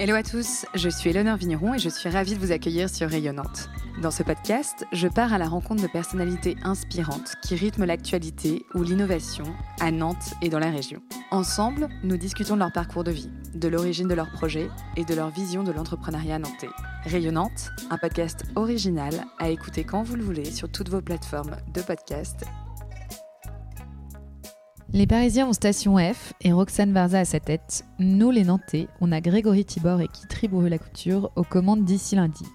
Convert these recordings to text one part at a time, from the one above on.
Hello à tous, je suis Eleonore Vigneron et je suis ravie de vous accueillir sur Rayonnante. Dans ce podcast, je pars à la rencontre de personnalités inspirantes qui rythment l'actualité ou l'innovation à Nantes et dans la région. Ensemble, nous discutons de leur parcours de vie, de l'origine de leurs projets et de leur vision de l'entrepreneuriat nantais. Rayonnante, un podcast original à écouter quand vous le voulez sur toutes vos plateformes de podcast les Parisiens ont Station F et Roxane Varza à sa tête. Nous, les Nantais, on a Grégory Tibor et Kitri Bourru la Couture aux commandes d'ici lundi.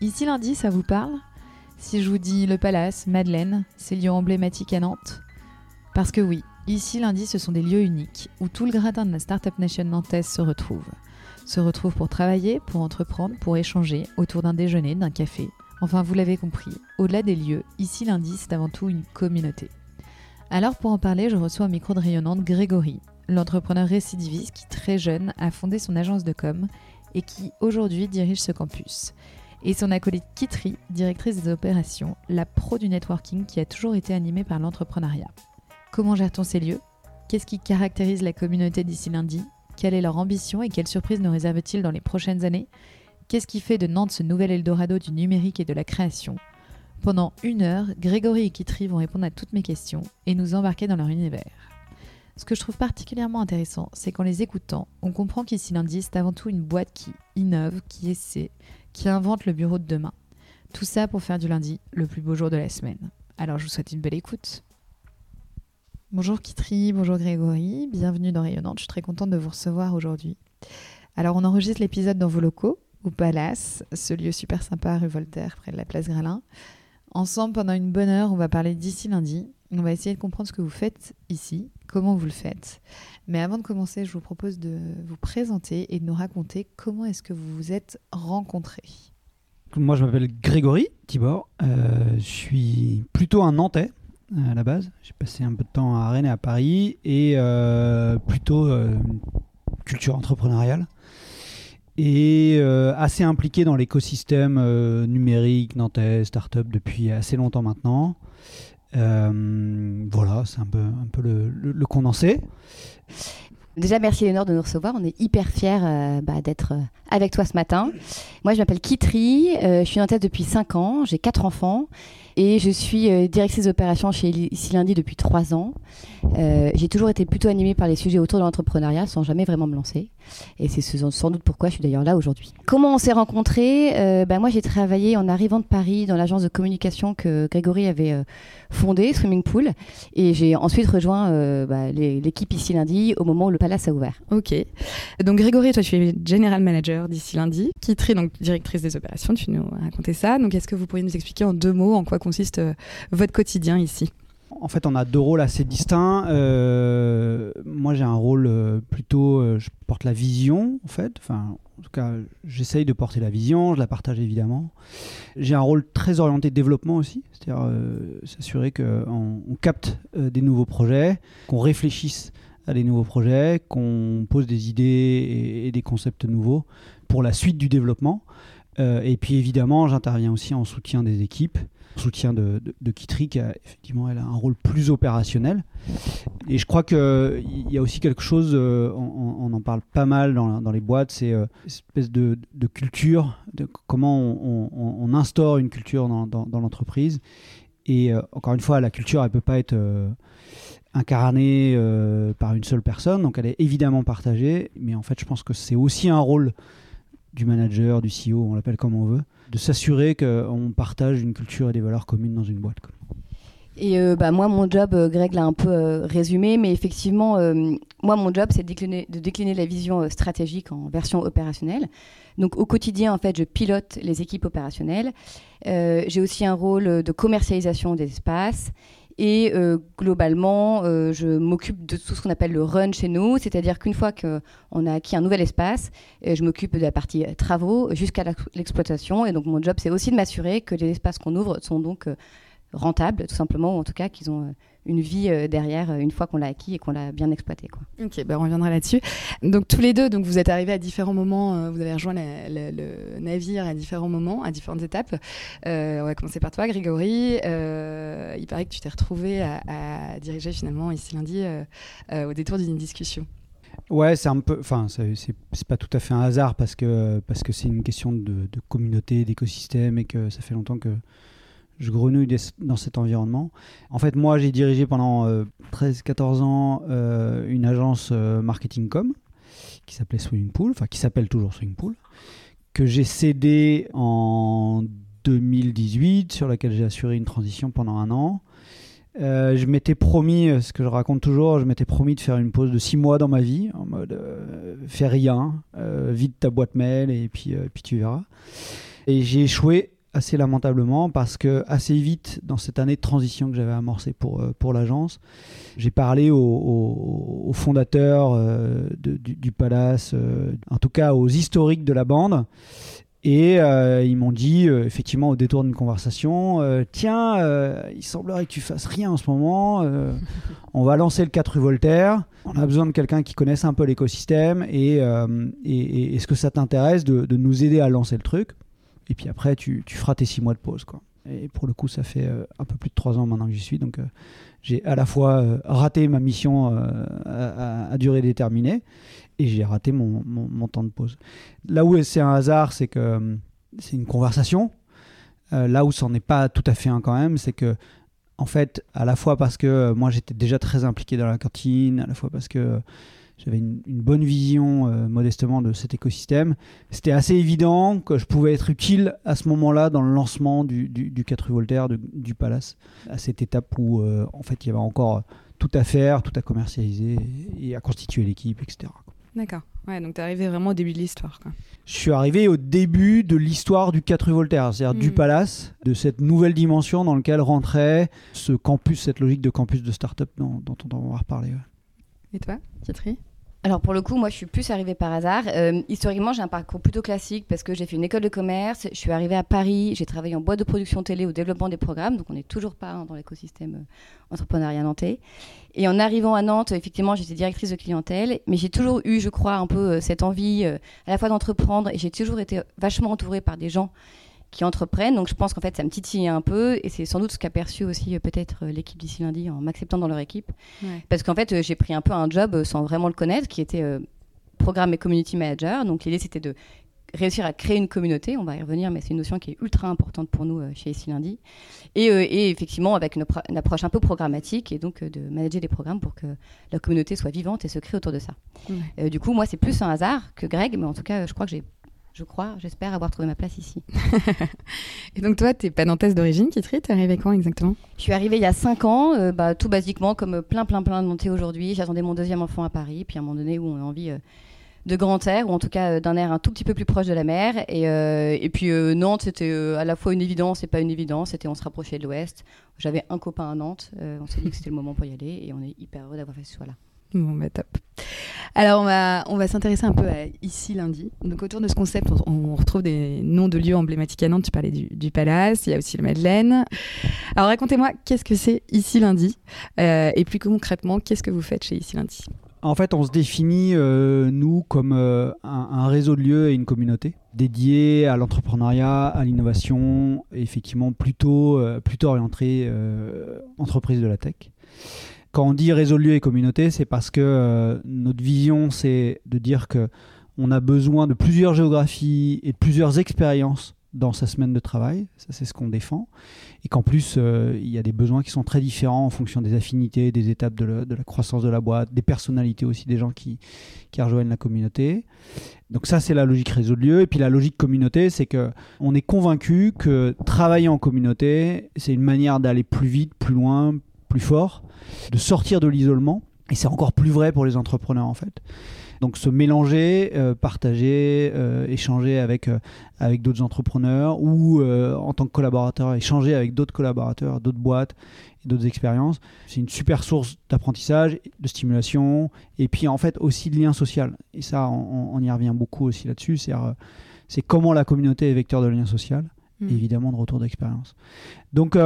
Ici lundi, ça vous parle? Si je vous dis le Palace, Madeleine, ces lieux emblématiques à Nantes? Parce que oui, ici lundi, ce sont des lieux uniques où tout le gradin de la Startup Nation nantaise se retrouve. Se retrouve pour travailler, pour entreprendre, pour échanger autour d'un déjeuner, d'un café. Enfin, vous l'avez compris, au-delà des lieux, ici lundi, c'est avant tout une communauté. Alors pour en parler, je reçois au micro de rayonnante Grégory, l'entrepreneur récidiviste qui très jeune a fondé son agence de com et qui aujourd'hui dirige ce campus. Et son acolyte Kitri, directrice des opérations, la pro du networking qui a toujours été animée par l'entrepreneuriat. Comment gère-t-on ces lieux? Qu'est-ce qui caractérise la communauté d'ici lundi? Quelle est leur ambition et quelles surprises nous réserve-t-il dans les prochaines années? Qu'est-ce qui fait de Nantes ce nouvel Eldorado du numérique et de la création? Pendant une heure, Grégory et Kitri vont répondre à toutes mes questions et nous embarquer dans leur univers. Ce que je trouve particulièrement intéressant, c'est qu'en les écoutant, on comprend qu'ici lundi, c'est avant tout une boîte qui innove, qui essaie, qui invente le bureau de demain. Tout ça pour faire du lundi le plus beau jour de la semaine. Alors je vous souhaite une belle écoute. Bonjour Kitri, bonjour Grégory, bienvenue dans Rayonnante, je suis très contente de vous recevoir aujourd'hui. Alors on enregistre l'épisode dans vos locaux, au Palace, ce lieu super sympa rue Voltaire, près de la place Gralin. Ensemble, pendant une bonne heure, on va parler d'ici lundi. On va essayer de comprendre ce que vous faites ici, comment vous le faites. Mais avant de commencer, je vous propose de vous présenter et de nous raconter comment est-ce que vous vous êtes rencontrés. Moi, je m'appelle Grégory Tibor. Euh, je suis plutôt un Nantais à la base. J'ai passé un peu de temps à Rennes et à Paris et euh, plutôt culture entrepreneuriale et euh, assez impliqué dans l'écosystème euh, numérique nantais, start-up depuis assez longtemps maintenant. Euh, voilà, c'est un peu, un peu le, le, condensé. Déjà, merci Léonore de nous recevoir. On est hyper fiers bah, d'être avec toi ce matin. Moi, je m'appelle Kitri, je suis nantaise depuis 5 ans, j'ai 4 enfants et je suis euh, directrice d'opération chez Ici Lundi depuis trois ans. Euh, j'ai toujours été plutôt animée par les sujets autour de l'entrepreneuriat sans jamais vraiment me lancer. Et c'est sans doute pourquoi je suis d'ailleurs là aujourd'hui. Comment on s'est rencontrés? Euh, bah, Moi, j'ai travaillé en arrivant de Paris dans l'agence de communication que Grégory avait euh, fondée, Swimming Pool. Et j'ai ensuite rejoint bah, l'équipe Ici Lundi au moment où le Palace a ouvert. Ok. Donc Grégory, toi, tu es General Manager d'Ici Lundi. Kitri, donc directrice des opérations, tu nous racontais ça. Donc est-ce que vous pourriez nous expliquer en deux mots en quoi consiste euh, votre quotidien ici en fait, on a deux rôles assez distincts. Euh, moi, j'ai un rôle euh, plutôt, je porte la vision, en fait. Enfin, en tout cas, j'essaye de porter la vision, je la partage évidemment. J'ai un rôle très orienté développement aussi, c'est-à-dire s'assurer qu'on on capte des nouveaux projets, qu'on réfléchisse à des nouveaux projets, qu'on pose des idées et, des concepts nouveaux pour la suite du développement. et puis évidemment, j'interviens aussi en soutien des équipes soutien de, de, a, effectivement elle a un rôle plus opérationnel. Et je crois qu'il y a aussi quelque chose, euh, on, en parle pas mal dans, les boîtes, c'est euh, une espèce de, de, culture, de comment on, instaure une culture dans, l'entreprise. Et euh, encore une fois, la culture, elle peut pas être incarnée par une seule personne, donc elle est évidemment partagée, mais en fait, je pense que c'est aussi un rôle du manager, du CEO, on l'appelle comme on veut, de s'assurer qu'on partage une culture et des valeurs communes dans une boîte. Et euh, bah, moi, mon job, euh, Greg l'a un peu euh, résumé, mais effectivement, moi, mon job, c'est de de décliner la vision stratégique en version opérationnelle. Donc, au quotidien, en fait, je pilote les équipes opérationnelles. J'ai aussi un rôle de commercialisation des espaces et euh, globalement, euh, je m'occupe de tout ce qu'on appelle le run chez nous, c'est-à-dire qu'une fois qu'on a acquis un nouvel espace, euh, je m'occupe de la partie travaux jusqu'à l'exploitation. Et donc mon job, c'est aussi de m'assurer que les espaces qu'on ouvre sont donc rentables, tout simplement, ou en tout cas qu'ils ont une vie euh, derrière euh, une fois qu'on l'a acquis et qu'on l'a bien exploité. Quoi. Ok, bah on reviendra là-dessus. Donc tous les deux, donc vous êtes arrivés à différents moments, euh, vous avez rejoint la- la- le navire à différents moments, à différentes étapes. Euh, on va commencer par toi, Grégory. Euh, il paraît que tu t'es retrouvé à, à diriger finalement ici lundi euh, euh, au détour d'une discussion. Ouais, c'est un peu. Enfin, c'est pas tout à fait un hasard parce que parce que c'est une question de, de communauté, d'écosystème et que ça fait longtemps que je grenouille dans cet environnement. En fait, moi, j'ai dirigé pendant 13-14 ans euh, une agence euh, marketing com qui s'appelait Swimming Pool, enfin qui s'appelle toujours Swimming Pool, que j'ai cédé en 2018, sur laquelle j'ai assuré une transition pendant un an. Euh, je m'étais promis, euh, ce que je raconte toujours, je m'étais promis de faire une pause de six mois dans ma vie, en mode euh, fais rien, euh, vide ta boîte mail et puis, euh, puis tu verras. Et j'ai échoué assez lamentablement parce que assez vite dans cette année de transition que j'avais amorcée pour, euh, pour l'agence, j'ai parlé aux, fondateurs euh, du, du Palace, euh, en tout cas aux historiques de la bande. Et ils m'ont dit, effectivement, au détour d'une conversation, tiens, il semblerait que tu fasses rien en ce moment. on va lancer le 4 rue Voltaire. On a besoin de quelqu'un qui connaisse un peu l'écosystème. Et, et- et est-ce que ça t'intéresse de, de nous aider à lancer le truc? Et puis après, tu, tu feras tes six mois de pause. Quoi. Et pour le coup, ça fait euh, un peu plus de trois ans maintenant que j'y suis. Donc, euh, j'ai à la fois euh, raté ma mission à, durée déterminée et j'ai raté mon, temps de pause. Là où c'est un hasard, c'est que c'est une conversation. Là où c'en est pas tout à fait un quand même, c'est que en fait, à la fois parce que moi j'étais déjà très impliqué dans la cantine, à la fois parce que j'avais une, une bonne vision euh, modestement de cet écosystème, c'était assez évident que je pouvais être utile à ce moment-là dans le lancement du, du, du 4 rue Voltaire, de- du Palace, à cette étape où euh, en fait il y avait encore tout à faire, tout à commercialiser et à constituer l'équipe, etc. D'accord. Ouais, donc t'es arrivé vraiment au début de l'histoire. Je suis arrivé au début de l'histoire du 4 rue Voltaire, c'est-à-dire du Mhm. palace, de cette nouvelle dimension dans laquelle rentrait ce campus, cette logique de campus de start-up dont, dont on va reparler. ouais. Et toi, Kitri Alors pour le coup, moi je suis plus arrivée par hasard. Euh, historiquement, j'ai un parcours plutôt classique parce que j'ai fait une école de commerce, je suis arrivée à Paris, j'ai travaillé en boîte de production télé au développement des programmes, donc on n'est toujours pas dans l'écosystème euh, entrepreneuriat nantais. Et en arrivant à Nantes, effectivement, j'étais directrice de clientèle, mais j'ai toujours eu, je crois, un peu euh, cette envie euh, à la fois d'entreprendre. Et j'ai toujours été vachement entourée par des gens qui entreprennent. Donc je pense qu'en fait, ça me titillait un peu et c'est sans doute ce qu'a perçu aussi euh, peut-être euh, l'équipe d'ici lundi en m'acceptant dans leur équipe. Ouais. Parce qu'en fait, euh, j'ai pris un peu un job sans vraiment le connaître, qui était euh, programme et community manager. Donc l'idée, c'était de réussir à créer une communauté. On va y revenir, mais c'est une notion qui est ultra importante pour nous euh, chez Ici Lundi. Et, euh, et effectivement, avec une, appro- une approche un peu programmatique et donc euh, de manager des programmes pour que la communauté soit vivante et se crée autour de ça. Du coup, moi, c'est plus un hasard que Greg, mais en tout cas, je crois que j'ai. Je crois, j'espère avoir trouvé ma place ici. Et donc toi, t'es pas nantaise d'origine, Kitri T'es arrivée quand exactement? Je suis arrivée il y a 5 ans, euh, bah, tout basiquement, comme euh, plein, plein, plein de Nantais aujourd'hui. J'attendais mon deuxième enfant à Paris, puis à un moment donné où on a envie euh, de grand air, ou en tout cas euh, d'un air un tout petit peu plus proche de la mer. Et, et puis Nantes, c'était à la fois une évidence et pas une évidence. C'était on se rapprochait de l'Ouest. J'avais un copain à Nantes. on s'est dit que c'était le moment pour y aller, et on est hyper heureux d'avoir fait ce choix-là. Bon, bah top. Alors, on va, s'intéresser un peu à ici lundi. Donc, autour de ce concept, on, retrouve des noms de lieux emblématiques à Nantes. Tu parlais du, du Palace, il y a aussi le Madeleine. Alors, racontez-moi, qu'est-ce que c'est ici lundi? Euh, Et plus concrètement, qu'est-ce que vous faites chez ici lundi? En fait, on se définit, euh, nous, comme euh, un, réseau de lieux et une communauté dédiée à l'entrepreneuriat, à l'innovation, effectivement plutôt, plutôt orienté euh, entreprise de la tech. Quand on dit réseau de lieux et communauté, c'est parce que euh, notre vision, c'est de dire que on a besoin de plusieurs géographies et de plusieurs expériences dans sa semaine de travail. Ça, c'est ce qu'on défend. Et qu'en plus, euh, il y a des besoins qui sont très différents en fonction des affinités, des étapes de la, croissance de la boîte, des personnalités aussi des gens qui, qui rejoignent la communauté. Donc ça, c'est la logique réseau de lieu. Et puis la logique communauté, c'est que on est convaincu que travailler en communauté, c'est une manière d'aller plus vite, plus loin, plus fort, de sortir de l'isolement. Et c'est encore plus vrai pour les entrepreneurs en fait. Donc se mélanger, euh, partager, euh, échanger avec, euh, avec d'autres entrepreneurs ou en tant que collaborateur, échanger avec d'autres collaborateurs, d'autres boîtes d'autres expériences. C'est une super source d'apprentissage, de stimulation et puis en fait aussi de lien social. Et ça, on, on y revient beaucoup aussi là-dessus. C'est, c'est comment la communauté est vecteur de lien social et évidemment de retour d'expérience. Donc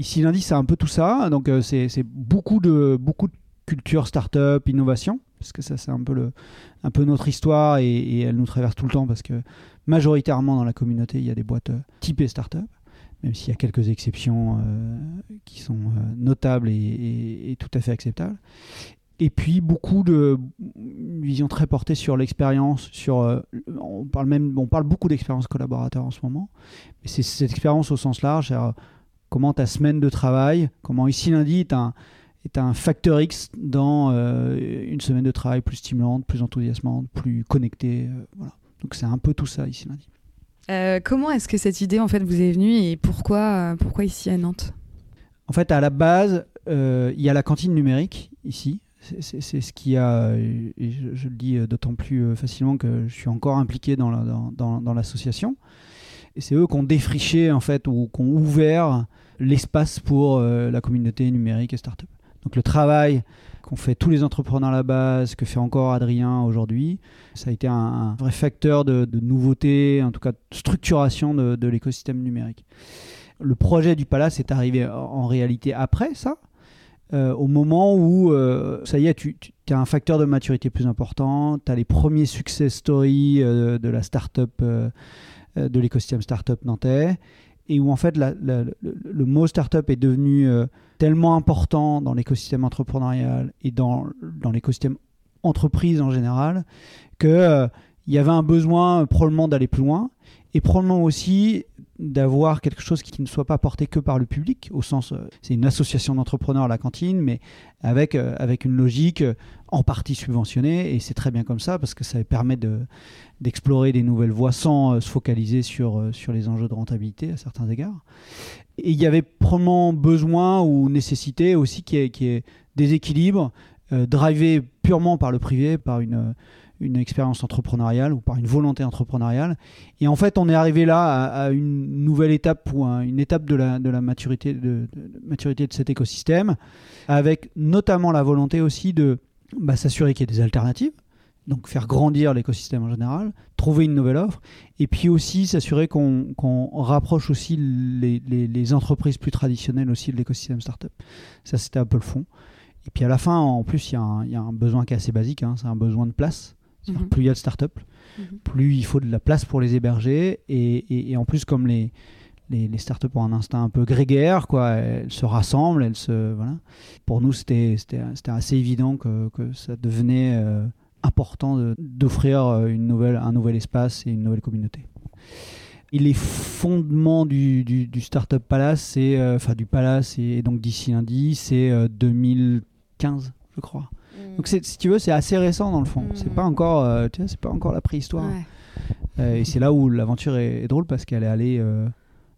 Ici lundi, c'est un peu tout ça. Donc euh, c'est beaucoup de beaucoup de culture startup, innovation, parce que ça c'est un peu un peu notre histoire et, elle nous traverse tout le temps parce que majoritairement dans la communauté il y a des boîtes euh, typées startup, même s'il y a quelques exceptions euh, qui sont notables et, tout à fait acceptables. Et puis beaucoup de vision très portée sur l'expérience, sur on parle même on parle beaucoup d'expérience collaborateur en ce moment, mais c'est cette expérience au sens large, comment ta semaine de travail, comment ici lundi est un est un facteur X dans euh, une semaine de travail plus stimulante, plus enthousiasmante, plus connectée, euh, voilà. Donc c'est un peu tout ça ici lundi. Euh, comment est-ce que cette idée en fait vous est venue et pourquoi, pourquoi ici à Nantes? En fait, à la base, il y a la cantine numérique ici. C'est- ce qui a, et je, je le dis d'autant plus facilement que je suis encore impliqué dans la- dans- dans- dans l'association. Et c'est eux qui ont défriché en fait ou qui ont ouvert l'espace pour euh, la communauté numérique et start-up. Donc le travail qu'ont fait tous les entrepreneurs à la base, que fait encore Adrien aujourd'hui, ça a été un, vrai facteur de, nouveauté, en tout cas de structuration de, l'écosystème numérique. Le projet du Palace est arrivé en, réalité après ça, euh, au moment où, euh, ça y est, tu, as un facteur de maturité plus important, tu as les premiers success stories de la start-up, de l'écosystème start-up nantais, et où en fait le, le mot start-up est devenu euh, tellement important dans l'écosystème entrepreneurial et dans, dans l'écosystème entreprise en général, que euh, il y avait un besoin euh, probablement d'aller plus loin, et probablement aussi d'avoir quelque chose qui ne soit pas porté que par le public, au sens, euh, c'est une association d'entrepreneurs à la cantine, mais avec, euh, avec une logique euh, en partie subventionnée, et c'est très bien comme ça, parce que ça permet de, d'explorer des nouvelles voies sans euh, se focaliser sur, euh, sur les enjeux de rentabilité à certains égards. Et il y avait probablement besoin ou nécessité aussi qu'il y ait, y ait des équilibres, euh, drivés purement par le privé, par une, une expérience entrepreneuriale ou par une volonté entrepreneuriale. Et en fait, on est arrivé là à, une nouvelle étape ou une étape de la, de la maturité, de maturité de cet écosystème, avec notamment la volonté aussi de bah, s'assurer qu'il y ait des alternatives, donc faire grandir l'écosystème en général, trouver une nouvelle offre, et puis aussi s'assurer qu'on qu'on rapproche aussi les, les- les entreprises plus traditionnelles aussi de l'écosystème startup. Ça, c'était un peu le fond. Et puis à la fin, en plus, il y, a un- il y a un besoin qui est assez basique, hein, c'est un besoin de place. Mhm. Plus il y a de startups, Mhm. plus il faut de la place pour les héberger. Et, et- et en plus, comme les, les, les startups ont un instinct un peu grégaire, quoi, elles se rassemblent, elles se. Voilà. Pour nous, c'était assez évident que, que ça devenait euh, important d'offrir euh, une nouvelle, un nouvel espace et une nouvelle communauté. Et les fondements du, du, du Startup Palace, euh, enfin du Palace et, donc d'ici lundi, c'est euh, 2015, je crois. Donc c'est- si tu veux, c'est assez récent dans le fond. Mm. C'est pas encore, euh, c'est pas encore la préhistoire. Ouais. Euh, et c'est là où l'aventure est, est drôle parce qu'elle est allée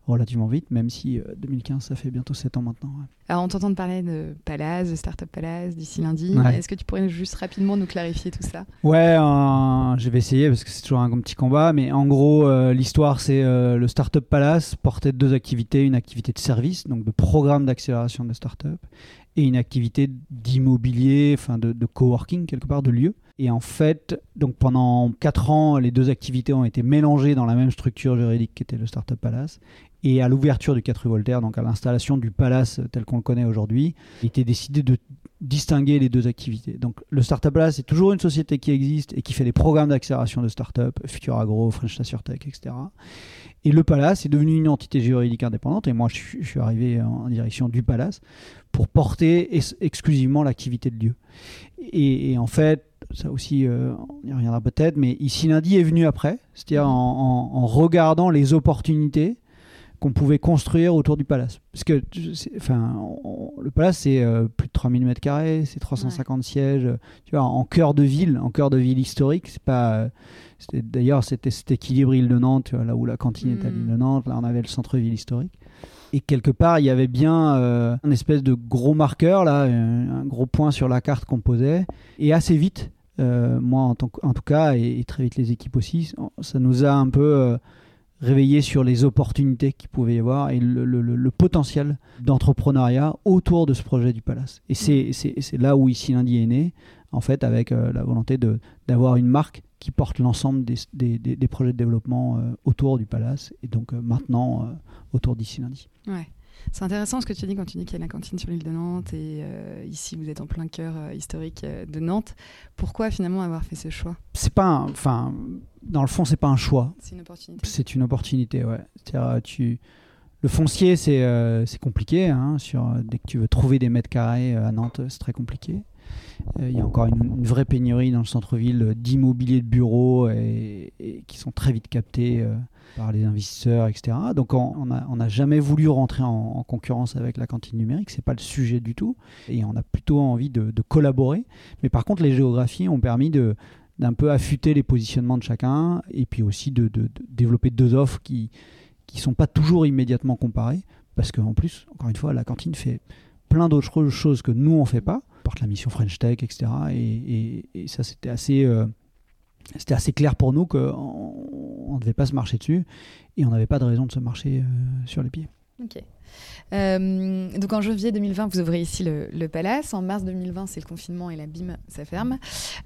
relativement vite, même si euh, 2015, ça fait bientôt 7 ans maintenant. ouais. Alors on t'entend parler de Palace, de Startup Palace d'ici lundi. Ouais. Est-ce que tu pourrais juste rapidement nous clarifier tout ça? Ouais, euh, je vais essayer parce que c'est toujours un petit combat, mais en gros, euh, l'histoire, c'est euh, le Startup Palace portait deux activités, une activité de service, donc de programme d'accélération de start-up, et une activité d'immobilier, enfin de, de coworking quelque part, de lieu. Et en fait, donc pendant 4 ans, les deux activités ont été mélangées dans la même structure juridique qu'était le Startup Palace. Et à l'ouverture du 4 rue Voltaire, donc à l'installation du Palace tel qu'on le connaît aujourd'hui, il était décidé de distinguer les deux activités. Donc le Startup Palace c'est toujours une société qui existe et qui fait des programmes d'accélération de start-up, Futur Agro, French Tech, etc. Et le Palace est devenu une entité juridique indépendante et moi je suis, arrivé en direction du Palace pour porter exclusivement l'activité de lieu. Et, en fait, ça aussi, euh, on y reviendra peut-être, mais ici lundi est venu après, c'est-à-dire en regardant les opportunités qu'on pouvait construire autour du palace. Parce que enfin, on- le palace, c'est euh, plus de 3000 mètres carrés, c'est 350 sièges, tu vois, en cœur de ville, en cœur de ville historique. C'est pas, euh, d'ailleurs, c'était cet équilibre île de Nantes, tu vois, là où la cantine est à Mm. l'île de Nantes, là on avait le centre-ville historique. Et quelque part, il y avait bien euh, un espèce de gros marqueur, là, un, gros point sur la carte qu'on posait. Et assez vite, euh, moi en, tout cas, et, et très vite les équipes aussi, ça nous a un peu réveillé sur les opportunités qu'il pouvait y avoir et le, le- le- le potentiel d'entrepreneuriat autour de ce projet du Palace. Et c'est- là où ici lundi est né, en fait, avec euh, la volonté d'avoir une marque qui porte l'ensemble des, des- des- des projets de développement euh, autour du Palace et donc euh, maintenant autour d'ici lundi. Ouais. C'est intéressant ce que tu dis quand tu dis qu'il y a la cantine sur l'île de Nantes et ici vous êtes en plein cœur historique de Nantes. Pourquoi finalement avoir fait ce choix? C'est pas, enfin, dans le fond, c'est pas un choix. C'est une opportunité. C'est une opportunité, ouais. Tu, le foncier, c'est c'est compliqué. Hein, sur, dès que tu veux trouver des mètres carrés à Nantes, c'est très compliqué. Euh, il y a encore une, vraie pénurie dans le centre-ville d'immobilier de bureaux et, qui sont très vite captés euh, par les investisseurs, etc. Donc on n'a jamais voulu rentrer en, concurrence avec la cantine numérique, c'est pas le sujet du tout, et on a plutôt envie de, collaborer. Mais par contre, les géographies ont permis de d'un peu affûter les positionnements de chacun, et puis aussi de, développer deux offres qui qui sont pas toujours immédiatement comparées, parce qu'en plus, encore une fois, la cantine fait plein d'autres choses que nous on fait pas porte la mission French Tech, etc. Et, ça, c'était assez, euh, c'était assez clair pour nous qu'on ne devait pas se marcher dessus et on n'avait pas de raison de se marcher euh, sur les pieds. Ok. Euh, donc en janvier 2020, vous ouvrez ici le, le Palace. En mars 2020, c'est le confinement et la BIM, ça ferme.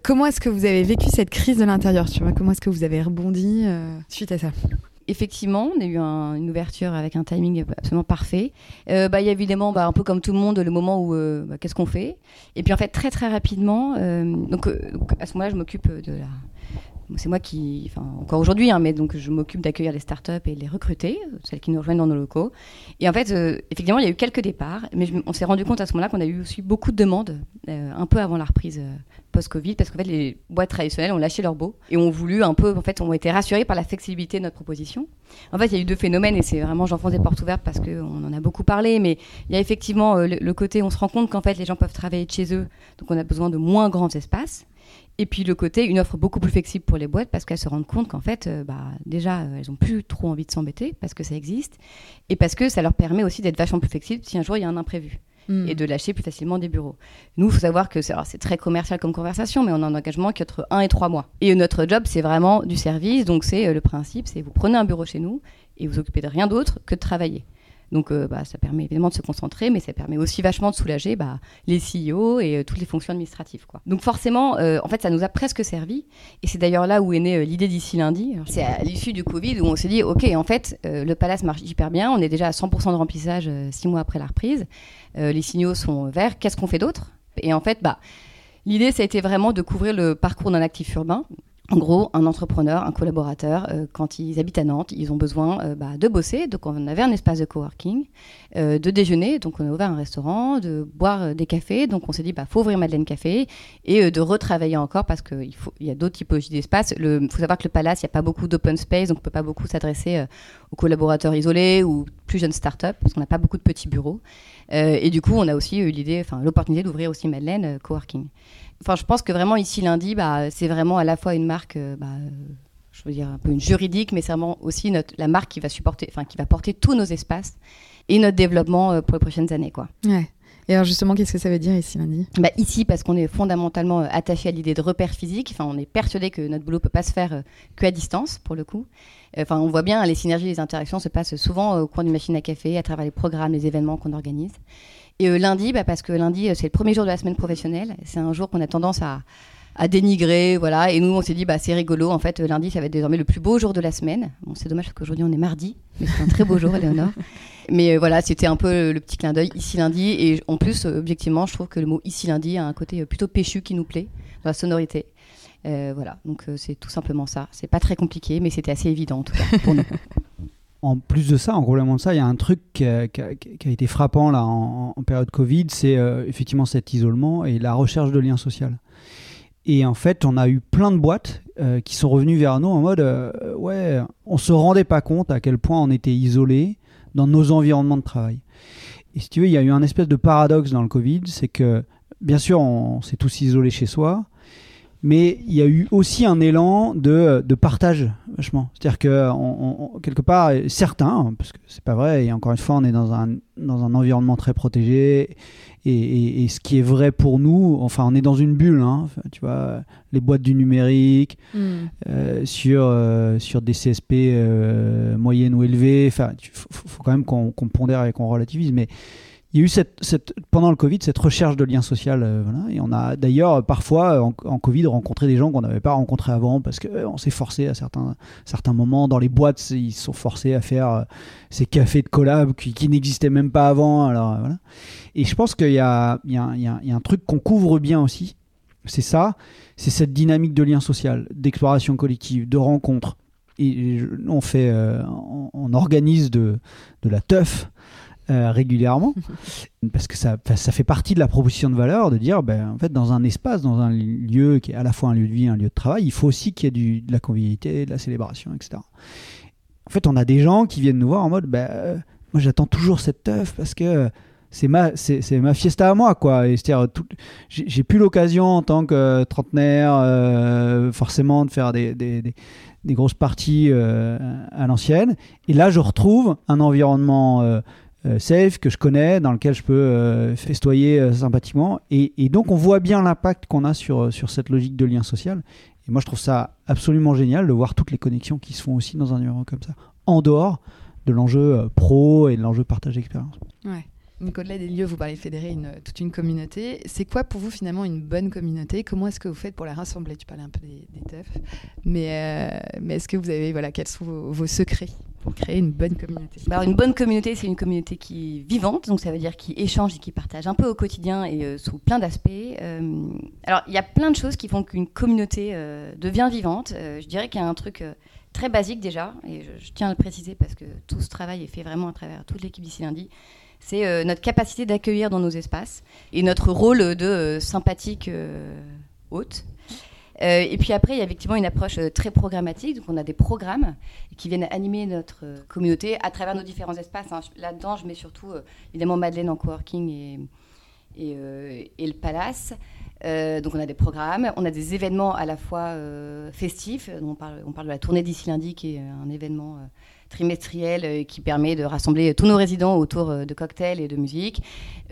Comment est-ce que vous avez vécu cette crise de l'intérieur tu vois? Comment est-ce que vous avez rebondi suite à ça? Effectivement, on a eu une ouverture avec un timing absolument parfait. Euh, bah, il y a évidemment, bah, un peu comme tout le monde, le moment où euh, bah, qu'est-ce qu'on fait? Et puis en fait, très très rapidement, euh, donc, à ce moment-là, je m'occupe de la. C'est moi qui, encore aujourd'hui, hein, mais donc je m'occupe d'accueillir les startups et les recruter, celles qui nous rejoignent dans nos locaux. Et en fait, effectivement, il y a eu quelques départs, mais on s'est rendu compte à ce moment-là qu'on a eu aussi beaucoup de demandes, un peu avant la reprise post-Covid parce qu'en fait, les boîtes traditionnelles ont lâché leur beau et ont voulu un peu, en fait, ont été rassurés par la flexibilité de notre proposition. En fait, il y a eu deux phénomènes et c'est vraiment, j'enfonce des portes ouvertes parce qu'on en a beaucoup parlé, mais il y a effectivement euh, le, côté, on se rend compte qu'en fait, les gens peuvent travailler de chez eux, donc on a besoin de moins grands espaces. Et puis le côté, une offre beaucoup plus flexible pour les boîtes parce qu'elles se rendent compte qu'en fait, euh, bah, déjà, euh, elles n'ont plus trop envie de s'embêter parce que ça existe et parce que ça leur permet aussi d'être vachement plus flexibles si un jour il y a un imprévu. Mm. et de lâcher plus facilement des bureaux. Nous, il faut savoir que c'est très commercial comme conversation, mais on a un engagement qui est entre 1 et 3 mois. Et notre job, c'est vraiment du service. Donc, c'est euh, le principe, c'est vous prenez un bureau chez nous et vous occupez de rien d'autre que de travailler. Donc euh, bah, ça permet évidemment de se concentrer, mais ça permet aussi vachement de soulager bah, les CEO et euh, toutes les fonctions administratives. Donc forcément, euh, en fait, ça nous a presque servi. Et c'est d'ailleurs là où est née l'idée d'ici lundi. C'est à l'issue du Covid où on s'est dit, OK, en fait, le palace marche hyper bien. On est déjà à 100% de remplissage six mois après la reprise. les signaux sont verts. Qu'est-ce qu'on fait d'autre? Et en fait, bah, l'idée, ça a été vraiment de couvrir le parcours d'un actif urbain. En gros, un entrepreneur, un collaborateur, euh, quand ils habitent à Nantes, ils ont besoin euh, bah, de bosser. Donc, on avait un espace de coworking, euh, de déjeuner. Donc, on a ouvert un restaurant, de boire des cafés. Donc, on s'est dit, bah, faut ouvrir Madeleine Café et de retravailler encore parce qu'il il y a d'autres typologies d'espace. Il faut savoir que le Palace, il n'y a pas beaucoup d'open space, donc on ne peut pas beaucoup s'adresser aux collaborateurs isolés ou plus jeunes startups parce qu'on n'a pas beaucoup de petits bureaux. Et du coup, on a aussi eu l'idée, enfin, l'opportunité d'ouvrir aussi Madeleine Coworking. Enfin, je pense que vraiment ici lundi, bah, c'est vraiment à la fois une marque, euh, bah, je veux dire un peu une juridique, mais c'est vraiment aussi notre, la marque qui va supporter, enfin qui va porter tous nos espaces et notre développement euh, pour les prochaines années, quoi. Ouais. Et alors justement, qu'est-ce que ça veut dire ici lundi bah, Ici, parce qu'on est fondamentalement euh, attaché à l'idée de repère physique. Enfin, on est persuadé que notre boulot peut pas se faire que à distance, pour le coup. Enfin, on voit bien les synergies, les interactions se passent souvent au coin d'une machine à café, à travers les programmes, les événements qu'on organise. Et euh, lundi, bah, parce que lundi, euh, c'est le premier jour de la semaine professionnelle. C'est un jour qu'on a tendance à, à, dénigrer, voilà. Et nous, on s'est dit, bah, c'est rigolo. En fait, lundi, ça va être désormais le plus beau jour de la semaine. Bon, c'est dommage parce qu'aujourd'hui, on est mardi, mais c'est un très beau jour, Eleonore. Mais euh, voilà, c'était un peu le, petit clin d'œil ici lundi. Et en plus, objectivement, je trouve que le mot ici lundi a un côté plutôt péchu qui nous plaît, dans la sonorité. voilà, donc c'est tout simplement ça. C'est pas très compliqué, mais c'était assez évident en tout cas pour nous. en plus de ça, en complément de ça, il y a un truc qui a, été frappant là en, période Covid, c'est euh, effectivement cet isolement et la recherche de liens sociaux. Et en fait, on a eu plein de boîtes euh, qui sont revenues vers nous en mode euh, ouais, on se rendait pas compte à quel point on était isolé dans nos environnements de travail. Et si tu veux, il y a eu un espèce de paradoxe dans le Covid, c'est que bien sûr, on s'est tous isolés chez soi, mais il y a eu aussi un élan de, de partage, vachement. C'est-à-dire que, on, quelque part, certains, parce que c'est pas vrai, et encore une fois, on est dans un, dans un environnement très protégé, et, et, ce qui est vrai pour nous, enfin, on est dans une bulle, hein, tu vois, les boîtes du numérique, mm. euh, sur, euh, sur des CSP euh, moyennes ou élevées, enfin, il faut, faut, quand même qu'on pondère et qu'on relativise, mais il y a eu cette, pendant le Covid cette recherche de lien social. euh, voilà, et on a d'ailleurs parfois en, en Covid rencontré des gens qu'on n'avait pas rencontrés avant parce qu'on s'est forcé à certains, certains moments. Dans les boîtes, ils se sont forcés à faire euh, ces cafés de collab qui, n'existaient même pas avant. Alors, euh, voilà. Et je pense qu'il y y, y y a un truc qu'on couvre bien aussi. C'est ça, c'est cette dynamique de lien social, d'exploration collective, de rencontre. Et on fait, euh, on organise de, de la teuf euh, régulièrement parce que ça, ça fait partie de la proposition de valeur de dire ben, en fait dans un espace dans un lieu qui est à la fois un lieu de vie un lieu de travail il faut aussi qu'il y ait du, de la convivialité de la célébration etc en fait on a des gens qui viennent nous voir en mode ben, euh, moi j'attends toujours cette teuf parce que c'est ma c'est c'est ma fiesta à moi quoi. Et c'est-à-dire tout- j'ai plus l'occasion en tant que trentenaire euh, forcément de faire des, des, des- des grosses parties euh, à l'ancienne. Et là je retrouve un environnement safe que je connais, dans lequel je peux euh, festoyer euh, sympathiquement. Et, donc, on voit bien l'impact qu'on a sur, sur cette logique de lien social. Et moi, je trouve ça absolument génial de voir toutes les connexions qui se font aussi dans un environnement comme ça, en dehors de l'enjeu euh, pro et de l'enjeu partage d'expérience. Ouais. Donc au-delà des lieux, vous parlez de fédérer une, toute une communauté. C'est quoi pour vous finalement une bonne communauté? Comment est-ce que vous faites pour la rassembler? Tu parlais un peu des, des teufs, mais, euh, mais est-ce que vous avez voilà quels sont vos secrets? Pour créer une bonne communauté Bah, alors, une bonne communauté, c'est une communauté qui est vivante, donc ça veut dire qui échange et qui partage un peu au quotidien et euh, sous plein d'aspects. Euh, alors, il y a plein de choses qui font qu'une communauté euh, devient vivante. Je dirais qu'il y a un truc très basique déjà, et je, je tiens à le préciser parce que tout ce travail est fait vraiment à travers toute l'équipe d'ici lundi. C'est notre capacité d'accueillir dans nos espaces et notre rôle de sympathique hôte. Euh, et puis après, il y a effectivement une approche euh, très programmatique. Donc, on a des programmes qui viennent animer notre euh, communauté à travers nos différents espaces. hein. Là-dedans, je mets surtout évidemment Madeleine en coworking et, et, le Palace. Donc on a des programmes, on a des événements à la fois festifs. On parle, on parle de la tournée d'ici lundi, qui est un événement trimestriel euh, qui permet de rassembler tous nos résidents autour euh, de cocktails et de musique.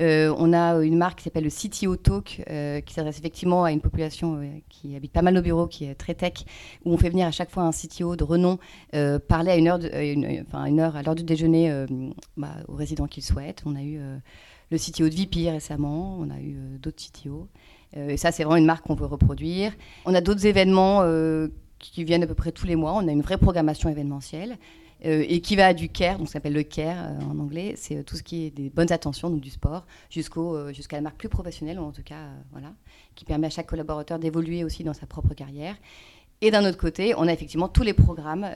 Euh, on a une marque qui s'appelle le CTO Talk, euh, qui s'adresse effectivement à une population euh, qui habite pas mal nos bureaux, qui est très tech, où on fait venir à chaque fois un CTO de renom euh, parler à une heure, de- euh, une, une heure à l'heure du déjeuner euh, bah, aux résidents qu'ils souhaitent. On a eu euh, le CTO de VP récemment, on a eu euh, d'autres CTO. Euh, et ça, c'est vraiment une marque qu'on veut reproduire. On a d'autres événements euh, qui viennent à peu près tous les mois. On a une vraie programmation événementielle euh, et qui va du care, donc ça s'appelle le care euh, en anglais. C'est euh, tout ce qui est des bonnes attentions, donc du sport, jusqu'au, jusqu'à la marque plus professionnelle, ou en tout cas, voilà, qui permet à chaque collaborateur d'évoluer aussi dans sa propre carrière. Et d'un autre côté, on a effectivement tous les programmes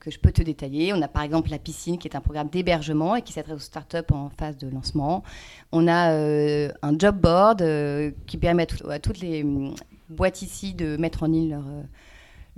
que je peux te détailler. On a par exemple la piscine, qui est un programme d'hébergement et qui s'adresse aux startups en phase de lancement. On a un job board qui permet à, à toutes les hum, boîtes ici de mettre en ligne leur,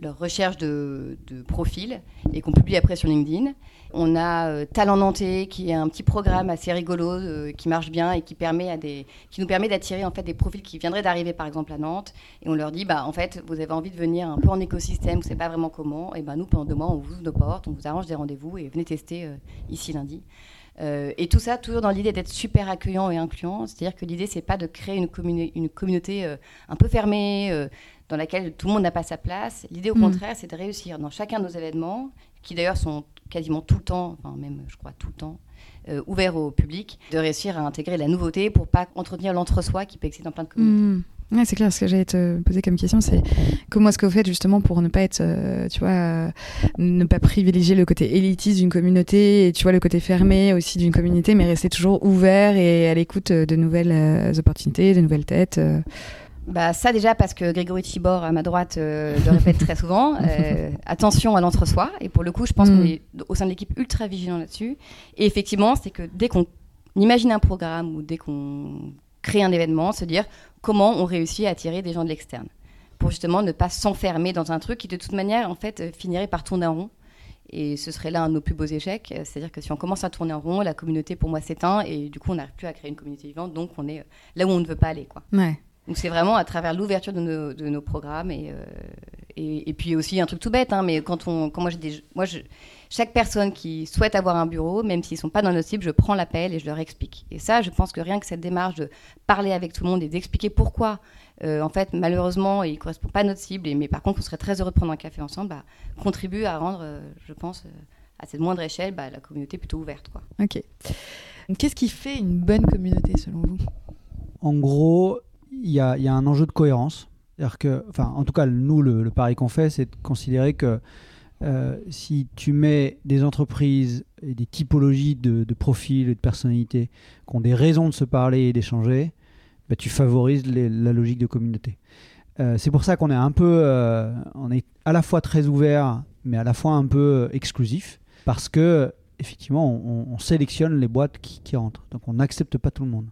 leur recherche de, de profil et qu'on publie après sur LinkedIn. On a euh, Talent Nantais, qui est un petit programme assez rigolo, euh, qui marche bien et qui, permet à des, qui nous permet d'attirer en fait, des profils qui viendraient d'arriver par exemple à Nantes. Et on leur dit, bah, en fait, vous avez envie de venir un peu en écosystème, vous ne savez pas vraiment comment. Et ben nous, pendant deux mois, on vous ouvre nos portes, on vous arrange des rendez-vous et venez tester euh, ici lundi. Euh, et tout ça, toujours dans l'idée d'être super accueillant et incluant. C'est-à-dire que l'idée, c'est pas de créer une, communi- une communauté euh, un peu fermée, euh, dans laquelle tout le monde n'a pas sa place. L'idée, au Mm. contraire, c'est de réussir dans chacun de nos événements, qui d'ailleurs sont quasiment tout le temps, enfin même, je crois, tout le temps, ouverts au public, de réussir à intégrer la nouveauté pour pas entretenir l'entre-soi qui peut exister dans plein de communautés. Hmm. Ouais, c'est clair. Ce que j'allais te poser comme question, c'est comment est-ce que vous faites justement pour ne pas être, euh, tu vois, euh, ne pas privilégier le côté élitiste d'une communauté et tu vois le côté fermé aussi d'une communauté, mais rester toujours ouvert et à l'écoute de nouvelles euh, opportunités, de nouvelles têtes. Bah, ça déjà parce que Grégory Tibor à ma droite le répète très souvent. attention à l'entre-soi. Et pour le coup, je pense Mm. qu'on est au sein de l'équipe ultra vigilant là-dessus. Et effectivement, c'est que dès qu'on imagine un programme ou dès qu'on crée un événement, se dire comment on réussit à attirer des gens de l'externe. Pour justement ne pas s'enfermer dans un truc qui de toute manière en fait euh, finirait par tourner en rond. Et ce serait là un de nos plus beaux échecs. Euh, C'est-à-dire que si on commence à tourner en rond, la communauté pour moi s'éteint et du coup on n'arrive plus à créer une communauté vivante. Donc on est euh, là où on ne veut pas aller. Quoi. Ouais. Donc c'est vraiment à travers l'ouverture de nos, de nos programmes et, euh, et, et puis aussi un truc tout bête, hein, mais quand on, quand moi j'ai des, moi je, chaque personne qui souhaite avoir un bureau, même s'ils sont pas dans notre cible, je prends l'appel et je leur explique. Et ça, je pense que rien que cette démarche de parler avec tout le monde et d'expliquer pourquoi, euh, en fait, malheureusement, il correspond pas à notre cible, et, mais par contre, on serait très heureux de prendre un café ensemble, bah, contribue à rendre, euh, je pense, euh, à cette moindre échelle, bah, la communauté plutôt ouverte, quoi. Ok. Qu'est-ce qui fait une bonne communauté selon vous? En gros, il y a, y a un enjeu de cohérence. C'est-à-dire que, enfin, en tout cas, nous, le, le pari qu'on fait, c'est de considérer que euh, si tu mets des entreprises et des typologies de, profils et de personnalités qui ont des raisons de se parler et d'échanger, bah, tu favorises la logique de communauté. Euh, c'est pour ça qu'on est un peu, euh, on est à la fois très ouvert, mais à la fois un peu exclusif, parce que effectivement, on, on sélectionne les boîtes qui, rentrent. Donc, on n'accepte pas tout le monde.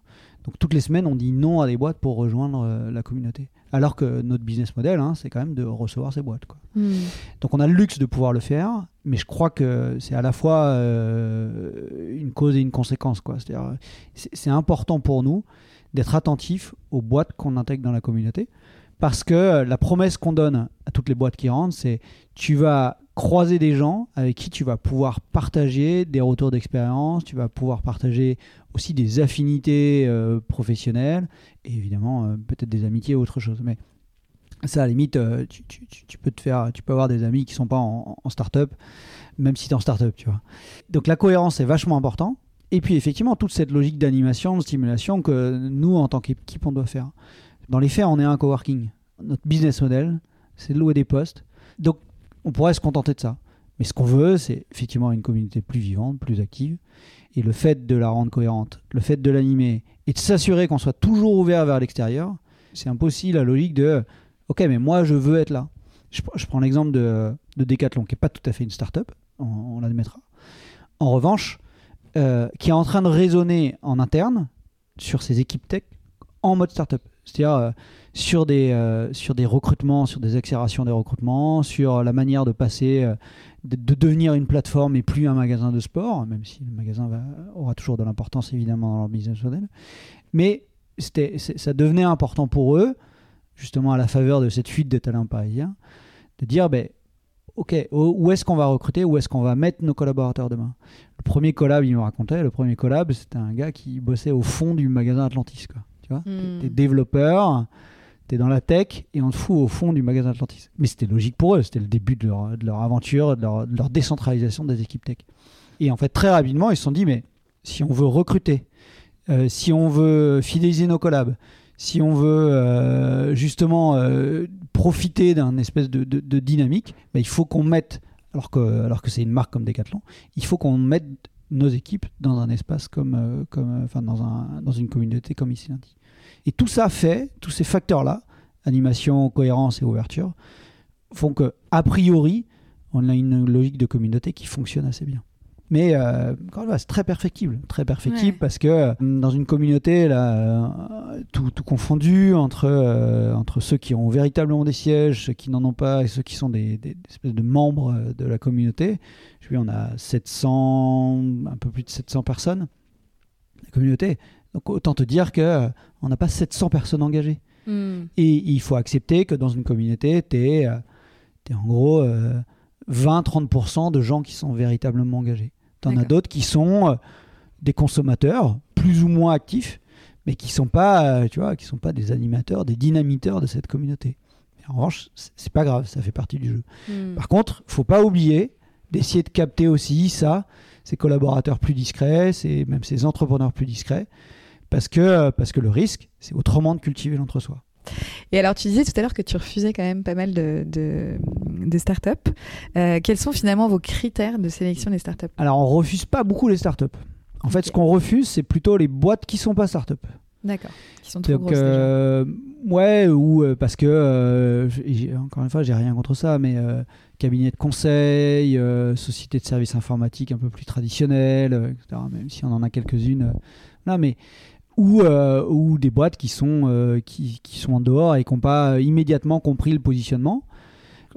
Donc, toutes les semaines, on dit non à des boîtes pour rejoindre la communauté. Alors que notre business model, hein, c'est quand même de recevoir ces boîtes. Quoi. Donc on a le luxe de pouvoir le faire, mais je crois que c'est à la fois euh, une cause et une conséquence. quoi. C'est c'est important pour nous d'être attentif aux boîtes qu'on intègre dans la communauté, parce que la promesse qu'on donne à toutes les boîtes qui rentrent, c'est tu vas croiser des gens avec qui tu vas pouvoir partager des retours d'expérience, tu vas pouvoir partager aussi des affinités euh, professionnelles, et évidemment euh, peut-être des amitiés ou autre chose. Mais ça, à la limite, euh, tu peux te faire, tu peux avoir des amis qui sont pas en, en start-up, même si tu es en start-up, tu vois. Donc la cohérence est vachement important. Et puis effectivement, toute cette logique d'animation, de stimulation que nous, en tant qu'équipe, on doit faire. Dans les faits, on est un coworking. Notre business model, c'est de louer des postes. Donc on pourrait se contenter de ça. Mais ce qu'on veut, c'est effectivement une communauté plus vivante, plus active. Et le fait de la rendre cohérente, le fait de l'animer et de s'assurer qu'on soit toujours ouvert vers l'extérieur, c'est aussi la logique de Ok, mais moi, je veux être là. Je, pr- je prends l'exemple de, de Decathlon, qui n'est pas tout à fait une start-up, on, on l'admettra. En revanche, euh, qui est en train de raisonner en interne sur ses équipes tech en mode start-up. C'est-à-dire euh, sur, des, euh, sur des recrutements, sur des accélérations des recrutements, sur la manière de passer, euh, de, de devenir une plateforme et plus un magasin de sport, même si le magasin aura toujours de l'importance évidemment dans leur business model. Mais ça devenait important pour eux justement à la faveur de cette fuite de talents parisiens, de dire ben, ok, où est-ce qu'on va recruter, où est-ce qu'on va mettre nos collaborateurs demain? Le premier collab, il me racontait, le premier collab, c'était un gars qui bossait au fond du magasin Atlantis. Quoi, tu vois Hmm. T'es développeur, t'es dans la tech et on te fout au fond du magasin Atlantis. Mais c'était logique pour eux, c'était le début de leur, de leur aventure, de leur, de leur décentralisation des équipes tech. Et en fait, très rapidement, ils se sont dit, mais si on veut recruter, euh, si on veut fidéliser nos collabs, si on veut euh, justement euh, profiter d'un espèce de, de- de dynamique, bah, il faut qu'on mette, alors que, alors que c'est une marque comme Decathlon, il faut qu'on mette nos équipes dans un espace comme, euh, comme euh, enfin dans, un, dans une communauté comme ici lundi. Et tout ça fait, tous ces facteurs-là, animation, cohérence et ouverture, font que, a priori, on a une logique de communauté qui fonctionne assez bien. Mais euh, c'est très perfectible, très perfectible Ouais. parce que euh, dans une communauté là, euh, tout, tout confondu entre euh, entre ceux qui ont véritablement des sièges, ceux qui n'en ont pas et ceux qui sont des, des- des espèces de membres de la communauté. Je dire, on a 700, un peu plus de 700 personnes la communauté. Donc autant te dire que on n'a pas 700 personnes engagées. Hmm. Et il faut accepter que dans une communauté, tu es, en gros euh, 20-30% de gens qui sont véritablement engagés. Tu en as d'autres qui sont euh, des consommateurs, plus ou moins actifs, mais qui sont pas, euh, tu vois, qui sont pas des animateurs, des dynamiteurs de cette communauté. En revanche, c'est c'est pas grave, ça fait partie du jeu. Hmm. Par contre, faut pas oublier d'essayer de capter aussi ça, ces collaborateurs plus discrets, ces, même ces entrepreneurs plus discrets, parce que, euh, parce que le risque, c'est autrement de cultiver l'entre-soi. Et alors, tu disais tout à l'heure que tu refusais quand même pas mal de, de, de startups. Euh, quels sont finalement vos critères de sélection des startups Alors, on refuse pas beaucoup les startups. En fait, ce qu'on refuse, c'est plutôt les boîtes qui sont pas startups. D'accord. Qui sont trop Donc, grosses déjà. euh, ouais, ou euh, parce que, euh, encore une fois, j'ai rien contre ça, mais cabinet de conseil, société de services informatiques un peu plus traditionnelles, euh, etc., même si on en a quelques-unes. là, mais ou, euh, ou des boîtes qui sont, euh, qui, qui sont en dehors et qui n'ont pas immédiatement compris le positionnement.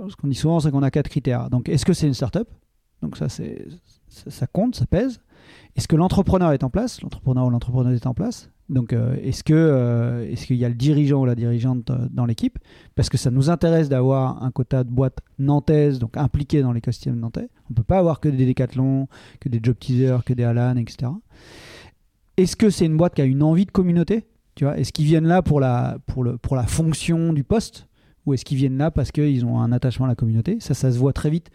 Ce qu'on dit souvent, c'est qu'on a quatre critères. Donc, est-ce que c'est une startup? Donc, ça, c'est, ça, ça compte, ça pèse. Est-ce que l'entrepreneur est en place? L'entrepreneur ou l'entrepreneuse est en place Donc, euh, est-ce, que, euh, est-ce qu'il y a le dirigeant ou la dirigeante dans l'équipe? Parce que ça nous intéresse d'avoir un quota de boîtes nantaises, donc impliquées dans l'écosystème nantais. On ne peut pas avoir que des décathlons, que des job teasers, que des Alan, etc. Est-ce que c'est une boîte qui a une envie de communauté tu vois? Est-ce qu'ils viennent là pour la, pour, le, pour la fonction du poste? Ou est-ce qu'ils viennent là parce qu'ils ont un attachement à la communauté? Ça, ça se voit très vite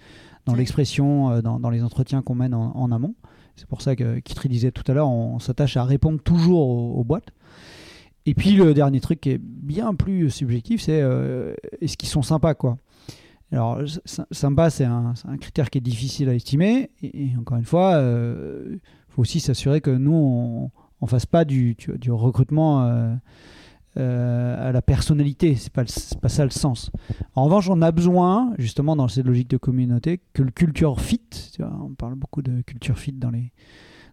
dans Ouais. l'expression, euh, dans, dans les entretiens qu'on mène en, en amont. C'est pour ça que Kitri disait tout à l'heure, on, s'attache à répondre toujours aux, boîtes. Et puis le dernier truc qui est bien plus subjectif, c'est est-ce qu'ils sont sympas quoi? Alors, sympa, c'est un, un, critère qui est difficile à estimer. Et, encore une fois, il faut aussi s'assurer que nous, on ne fasse pas du, du recrutement euh, à la personnalité. C'est pas, pas ça le sens. En revanche, on a besoin, justement, dans cette logique de communauté, que le culture fit, on parle beaucoup de culture fit dans les,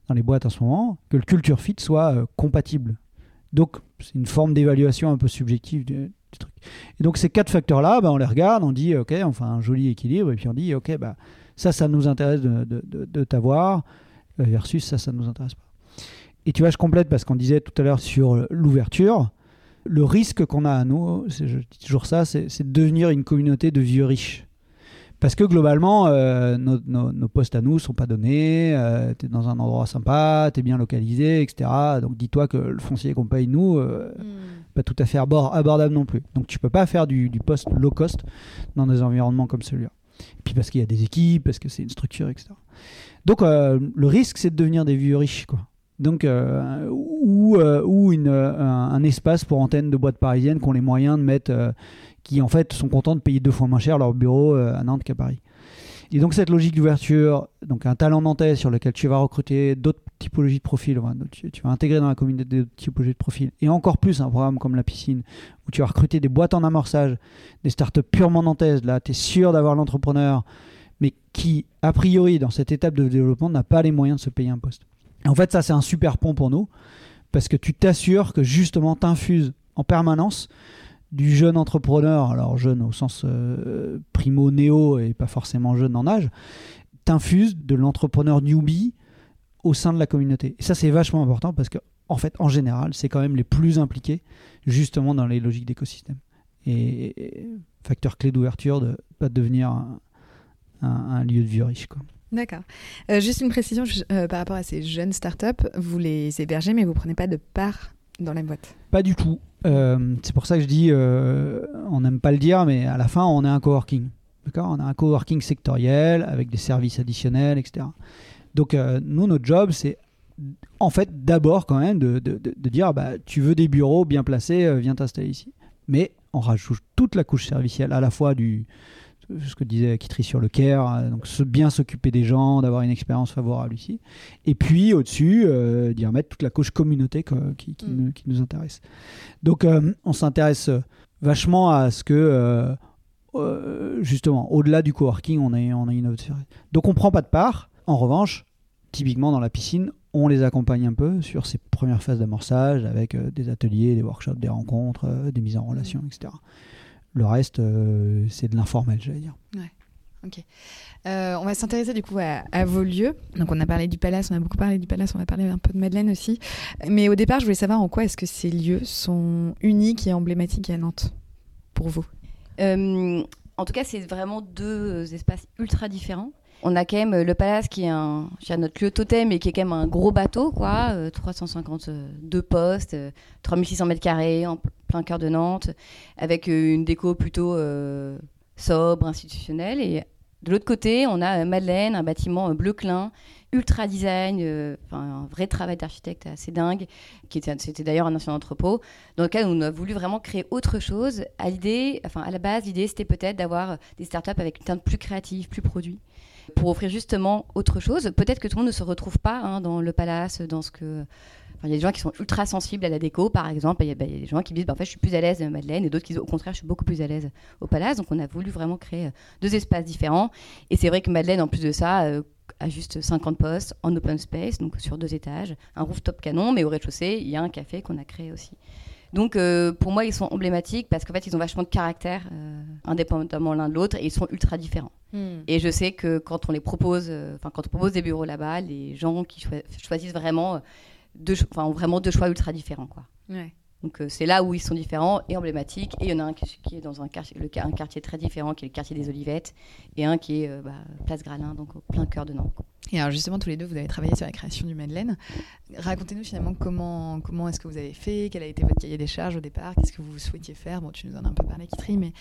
dans les boîtes en ce moment, que le culture fit soit euh, compatible. Donc, c'est une forme d'évaluation un peu subjective du, truc. Et donc, ces quatre facteurs-là, bah, on les regarde, on dit, OK, on fait un joli équilibre, et puis on dit, OK, bah, ça, ça nous intéresse de, de, t'avoir, euh, versus ça, ça ne nous intéresse pas. Et tu vois, je complète parce qu'on disait tout à l'heure sur l'ouverture le risque qu'on a à nous, je dis toujours ça, c'est de devenir une communauté de vieux riches. Parce que globalement, euh, nos, postes à nous ne sont pas donnés, euh, tu es dans un endroit sympa, tu es bien localisé, etc. Donc dis-toi que le foncier qu'on paye nous, euh, hmm. pas tout à fait abordable non plus. Donc tu peux pas faire du, du poste low cost dans des environnements comme celui-là. Et puis parce qu'il y a des équipes, parce que c'est une structure, etc. Donc le risque, c'est de devenir des vieux riches. quoi. Donc, euh, ou, euh, ou euh, un, espace pour antennes de boîtes parisiennes qui ont les moyens de mettre, qui en fait sont contents de payer deux fois moins cher leur bureau à Nantes qu'à Paris. Et donc cette logique d'ouverture, donc un talent nantais sur lequel tu vas recruter d'autres typologies de profils, tu, vas intégrer dans la communauté d'autres typologies de profils, et encore plus un programme comme la piscine, où tu vas recruter des boîtes en amorçage, des startups purement nantaises, là tu es sûr d'avoir l'entrepreneur, mais qui, a priori, dans cette étape de développement, n'a pas les moyens de se payer un poste. En fait, ça, c'est un super pont pour nous, parce que tu t'assures que justement, tu infuses en permanence du jeune entrepreneur, alors jeune au sens euh, primo-néo et pas forcément jeune en âge, t'infuses de l'entrepreneur newbie au sein de la communauté. Et ça, c'est vachement important parce que, en fait, en général, c'est quand même les plus impliqués justement dans les logiques d'écosystème. Et, facteur clé d'ouverture de pas devenir un, un lieu de vieux riche. Quoi. D'accord. Euh, juste une précision euh, par rapport à ces jeunes startups, vous les hébergez, mais vous prenez pas de part dans la boîte? Pas du tout. Euh, c'est pour ça que je dis, on n'aime pas le dire, mais à la fin, on est un coworking. D'accord? On a un coworking sectoriel avec des services additionnels, etc. Donc, nous, notre job, c'est en fait d'abord quand même de, de, de, dire bah, tu veux des bureaux bien placés, viens t'installer ici. Mais on rajoute toute la couche servicielle, à la fois du, ce que disait Kitri sur le care, euh, donc bien s'occuper des gens, d'avoir une expérience favorable ici. Et puis au-dessus, euh, d'y remettre toute la couche communauté mm. qui, nous, intéresse. Donc euh, on s'intéresse vachement à ce que, justement, au-delà du coworking, on a, on a une autre Donc on prend pas de part. En revanche, typiquement dans la piscine, on les accompagne un peu sur ces premières phases d'amorçage avec des ateliers, des workshops, des rencontres, des mises en relation, etc. Le reste, euh, c'est de l'informel, j'allais dire. Ouais. Ok. Euh, on va s'intéresser du coup à, vos lieux. Donc on a parlé du palace, on a beaucoup parlé du palace, on va parler un peu de Madeleine aussi. Mais au départ, je voulais savoir en quoi est-ce que ces lieux sont uniques et emblématiques à Nantes pour vous? Euh, En tout cas, c'est vraiment deux espaces ultra différents. On a quand même le palace qui est un, notre lieu totem et qui est quand même un gros bateau, quoi. 352 postes, 3600 mètres carrés, en plein cœur de Nantes, avec euh, une déco plutôt euh, sobre, institutionnelle. Et de l'autre côté, on a euh, Madeleine, un bâtiment bleu clin, ultra design, un vrai travail d'architecte assez dingue, qui était, c'était d'ailleurs un ancien entrepôt, dans lequel on a voulu vraiment créer autre chose. À l'idée, enfin à la base, l'idée c'était peut-être d'avoir des startups avec une teinte plus créative, plus produit, pour offrir justement autre chose. Peut-être que tout le monde ne se retrouve pas hein, dans le palace, dans ce que il y a des gens qui sont ultra sensibles à la déco, par exemple. Il y, a des gens qui disent bah, en fait, je suis plus à l'aise à Madeleine, et d'autres qui disent au contraire, je suis beaucoup plus à l'aise au Palace. Donc, on a voulu vraiment créer euh, deux espaces différents. Et c'est vrai que Madeleine, en plus de ça, euh, a juste 50 postes en open space, donc sur deux étages, un rooftop canon, mais au rez-de-chaussée, il y a un café qu'on a créé aussi. Donc euh, pour moi, ils sont emblématiques parce qu'en fait, ils ont vachement de caractère, indépendamment l'un de l'autre, et ils sont ultra différents. Hmm. Et je sais que quand on les propose, enfin quand on propose des bureaux là-bas, les gens qui choisissent vraiment deux, enfin, vraiment deux choix ultra différents. Quoi. Donc euh, c'est là où ils sont différents et emblématiques. Et il y en a un qui, est dans un quartier, le, un quartier très différent, qui est le quartier des Olivettes, et un qui est euh, bah, Place Gralin, donc au plein cœur de Nantes. Et alors justement, tous les deux, vous avez travaillé sur la création du Madeleine. Racontez-nous finalement comment, comment est-ce que vous avez fait, quel a été votre cahier des charges au départ, qu'est-ce que vous souhaitiez faire? Bon, tu nous en as un peu parlé, Kitri, mais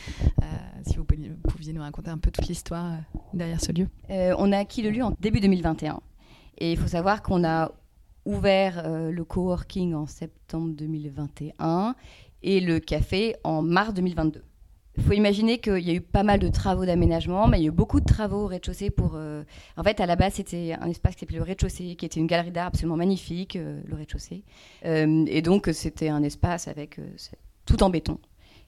euh, si vous pouviez, nous raconter un peu toute l'histoire derrière ce lieu. on a acquis le lieu en début 2021. Et il faut savoir qu'on a ouvert le coworking en septembre 2021 et le café en mars 2022. Il faut imaginer qu'il y a eu pas mal de travaux d'aménagement, mais il y a eu beaucoup de travaux au rez-de-chaussée pour. Euh, en fait, à la base, c'était un espace qui s'appelait le rez-de-chaussée, qui était une galerie d'art absolument magnifique, euh, le rez-de-chaussée. Euh, et donc, c'était un espace avec tout en béton.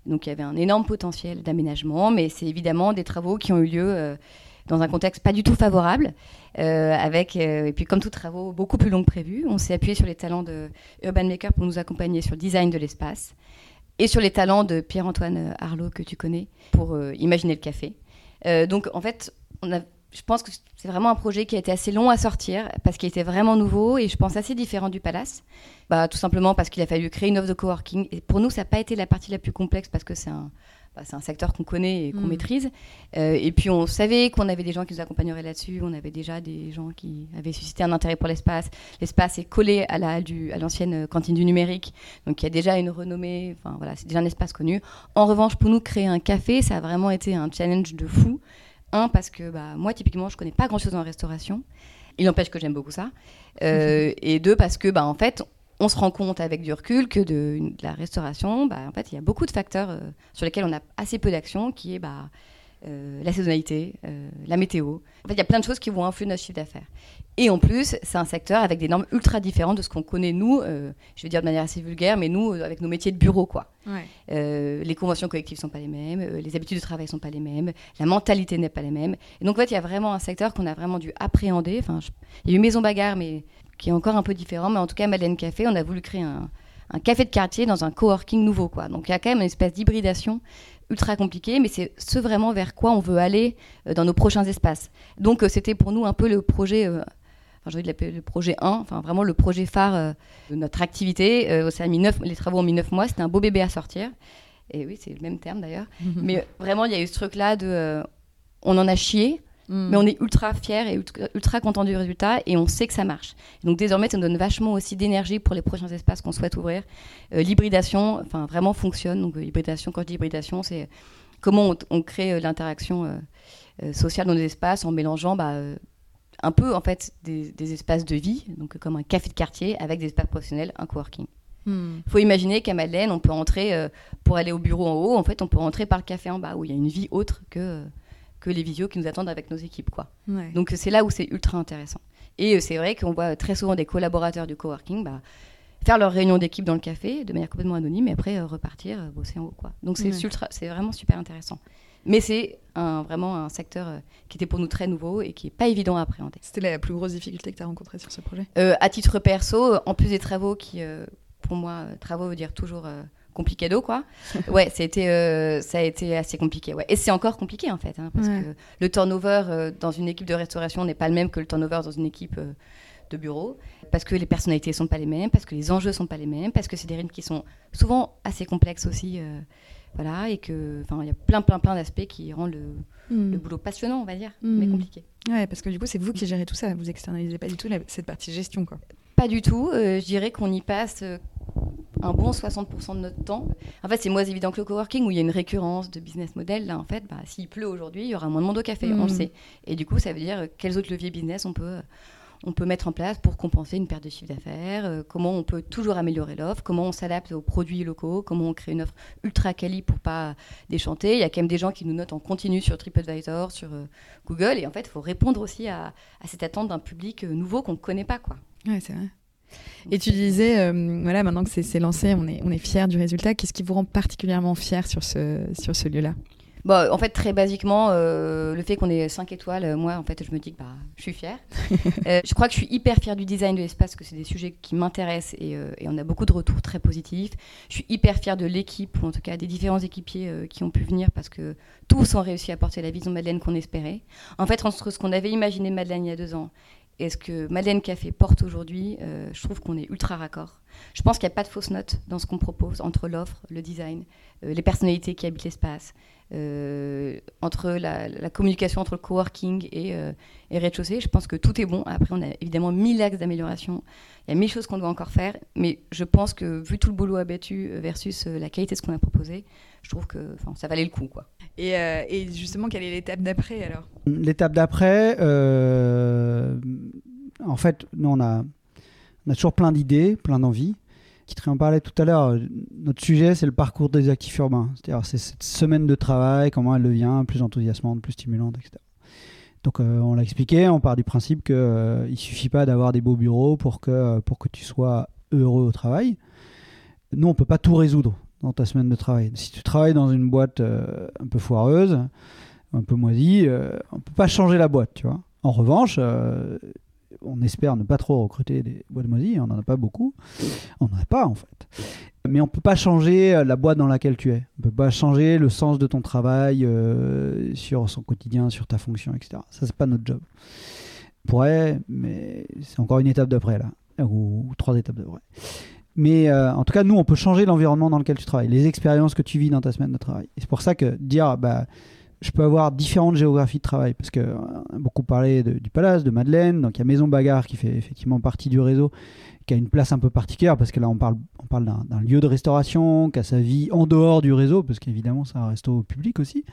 Donc, il y avait un énorme potentiel d'aménagement, mais c'est évidemment des travaux qui ont eu lieu dans un contexte pas du tout favorable, avec et puis comme tous travaux beaucoup plus longs que prévu, on s'est appuyé sur les talents de Urban Maker pour nous accompagner sur le design de l'espace et sur les talents de Pierre-Antoine euh, Arlot que tu connais pour euh, imaginer le café. Euh, donc en fait, je pense que c'est vraiment un projet qui a été assez long à sortir parce qu'il était vraiment nouveau et je pense assez différent du Palace. Bah, tout simplement parce qu'il a fallu créer une offre de coworking. Et pour nous, ça n'a pas été la partie la plus complexe parce que c'est un, bah, c'est un secteur qu'on connaît et qu'on mm. maîtrise. Euh, et puis on savait qu'on avait des gens qui nous accompagneraient là-dessus. On avait déjà des gens qui avaient suscité un intérêt pour l'espace. L'espace est collé à, la, à l'ancienne cantine du numérique. Donc il y a déjà une renommée. Enfin voilà, c'est déjà un espace connu. En revanche, pour nous, créer un café, ça a vraiment été un challenge de fou. Un, parce que bah, moi, typiquement, je connais pas grand-chose la restauration. Il n'empêche que j'aime beaucoup ça. Euh, et deux, parce que, bah, en fait, on se rend compte avec du recul que de, la restauration, bah, en fait, il y a beaucoup de facteurs euh, sur lesquels on a assez peu d'action, qui est bah, euh, la saisonnalité, euh, la météo. En fait, il y a plein de choses qui vont influer notre chiffre d'affaires. Et en plus, c'est un secteur avec des normes ultra différentes de ce qu'on connaît nous, je vais dire de manière assez vulgaire, mais nous, avec nos métiers de bureau, quoi. les conventions collectives sont pas les mêmes, les habitudes de travail sont pas les mêmes, la mentalité n'est pas la même. Et donc, en fait, il y a vraiment un secteur qu'on a vraiment dû appréhender. Enfin, il y a eu Maison Bagarre, mais qui est encore un peu différent. Mais en tout cas, Madeleine Café, on a voulu créer un, café de quartier dans un coworking nouveau. Quoi. Donc il y a quand même une espèce d'hybridation ultra compliquée, mais c'est ce vraiment vers quoi on veut aller euh, dans nos prochains espaces. Donc euh, c'était pour nous un peu le projet, euh, enfin, j'ai envie de l'appeler le projet 1, enfin vraiment le projet phare de notre activité. ça a mis les travaux ont mis 9 mois, c'était un beau bébé à sortir. Et oui, c'est le même terme d'ailleurs. mais vraiment, il y a eu ce truc-là de... on en a chié, Mm. Mais on est ultra fiers et ultra, contents du résultat et on sait que ça marche. Donc désormais, ça nous donne vachement aussi d'énergie pour les prochains espaces qu'on souhaite ouvrir. Euh, l'hybridation, enfin vraiment fonctionne. Donc euh, hybridation, quand je dis hybridation, c'est comment on, crée euh, l'interaction sociale dans nos espaces en mélangeant bah, un peu en fait des, espaces de vie, donc comme un café de quartier avec des espaces professionnels, un coworking. Il mm. faut imaginer qu'à Madeleine, on peut entrer pour aller au bureau en haut. En fait, on peut entrer par le café en bas, où il y a une vie autre que que les visios qui nous attendent avec nos équipes. Quoi. Donc c'est là où c'est ultra intéressant. Et euh, c'est vrai qu'on voit très souvent des collaborateurs du coworking bah, faire leur réunion d'équipe dans le café de manière complètement anonyme et après euh, repartir euh, bosser en haut. Quoi. Donc c'est c'est vraiment super intéressant. Mais c'est vraiment un secteur qui était pour nous très nouveau et qui n'est pas évident à appréhender. C'était la plus grosse difficulté que tu as rencontrée sur ce projet? À titre perso, en plus des travaux qui, pour moi, travaux veut dire toujours d'eau quoi. ouais, ça a, été, euh, ça a été assez compliqué. Ouais. Et c'est encore compliqué, en fait, hein, parce que le turnover euh, dans une équipe de restauration n'est pas le même que le turnover dans une équipe euh, de bureau, parce que les personnalités sont pas les mêmes, parce que les enjeux sont pas les mêmes, parce que c'est des rythmes qui sont souvent assez complexes aussi. voilà, et que, enfin, il y a plein, plein, plein d'aspects qui rendent le, hmm. le, boulot passionnant, on va dire, mais hmm. compliqué. Ouais, parce que du coup, c'est vous qui gérez tout ça, vous externalisez pas du tout cette partie gestion, quoi. Pas du tout. je dirais qu'on y passe un bon 60% de notre temps. En fait, c'est moins évident que le coworking où il y a une récurrence de business model. Là, en fait, bah, s'il pleut aujourd'hui, il y aura moins de monde au café, on le mm. sait. Et du coup, ça veut dire euh, quels autres leviers business on peut, on peut mettre en place pour compenser une perte de chiffre d'affaires, euh, comment on peut toujours améliorer l'offre, comment on s'adapte aux produits locaux, comment on crée une offre ultra quali pour pas déchanter. Il y a quand même des gens qui nous notent en continu sur TripAdvisor, sur euh, Google. Et en fait, il faut répondre aussi à, à cette attente d'un public nouveau qu'on ne connaît pas. Quoi. Ouais, c'est vrai. Et tu disais, euh, voilà, maintenant que c'est lancé, on est, on est fiers du résultat. Qu'est-ce qui vous rend particulièrement fier sur ce, sur ce lieu-là? Bon, en fait, très basiquement, euh, le fait qu'on ait 5 étoiles, euh, moi, en fait, je me dis que bah, je suis fière. je crois que je suis hyper fière du design de l'espace, parce que c'est des sujets qui m'intéressent et, et, on a beaucoup de retours très positifs. Je suis hyper fière de l'équipe, ou en tout cas des différents équipiers qui ont pu venir, parce que tous ont réussi à porter la vision de Madeleine qu'on espérait. En fait, entre ce qu'on avait imaginé de Madeleine il y a deux ans et ce que Madeleine Café porte aujourd'hui, euh, je trouve qu'on est ultra raccord. Je pense qu'il n'y a pas de fausses notes dans ce qu'on propose entre l'offre, le design, euh, les personnalités qui habitent l'espace, euh, entre la, communication entre le coworking et, et rez-de-chaussée. Je pense que tout est bon. Après, on a évidemment mille axes d'amélioration. Il y a mille choses qu'on doit encore faire. Mais je pense que vu tout le boulot abattu versus la qualité de ce qu'on a proposé, je trouve que ça valait le coup. Quoi. Et, et justement, quelle est l'étape d'après alors L'étape d'après, en fait, nous, on a, toujours plein d'idées, plein d'envies. Qui en parlait tout à l'heure. Notre sujet, c'est le parcours des actifs urbains. C'est-à-dire, c'est cette semaine de travail, comment elle devient plus enthousiasmante, plus stimulante, etc. Donc, euh, on l'a expliqué, on part du principe qu'il euh, il suffit pas d'avoir des beaux bureaux pour que, pour que tu sois heureux au travail. Nous, on peut pas tout résoudre dans ta semaine de travail. Si tu travailles dans une boîte euh, un peu foireuse, un peu moisie, on peut pas changer la boîte, tu vois. En revanche, on espère ne pas trop recruter des boîtes moisies, on n'en a pas beaucoup. On n'en a pas en fait. Mais on ne peut pas changer euh, la boîte dans laquelle tu es. On ne peut pas changer le sens de ton travail euh, sur son quotidien, sur ta fonction, etc. Ça, c'est pas notre job. On pourrait, mais c'est encore une étape d'après là, ou, trois étapes d'après. Mais euh, en tout cas, nous, on peut changer l'environnement dans lequel tu travailles, les expériences que tu vis dans ta semaine de travail. Et c'est pour ça que dire, bah, je peux avoir différentes géographies de travail parce que euh, a beaucoup parlé du Palace, de Madeleine, donc il y a Maison Bagarre qui fait effectivement partie du réseau, qui a une place un peu particulière parce que là on parle, on parle d'un lieu de restauration, qui a sa vie en dehors du réseau parce qu'évidemment c'est un resto public aussi.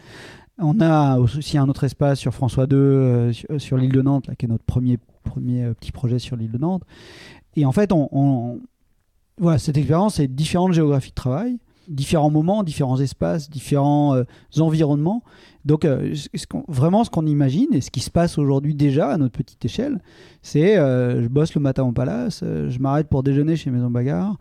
On a aussi un autre espace sur François II, euh, sur, l'île de Nantes, là, qui est notre premier, premier euh, petit projet sur l'île de Nantes. Et en fait, on, voilà, cette expérience, c'est différentes géographies de travail différents moments, différents espaces, différents environnements. Donc, euh, vraiment, ce qu'on imagine et ce qui se passe aujourd'hui déjà à notre petite échelle, c'est euh, je bosse le matin au palace, euh, je m'arrête pour déjeuner chez Maison Bagarre,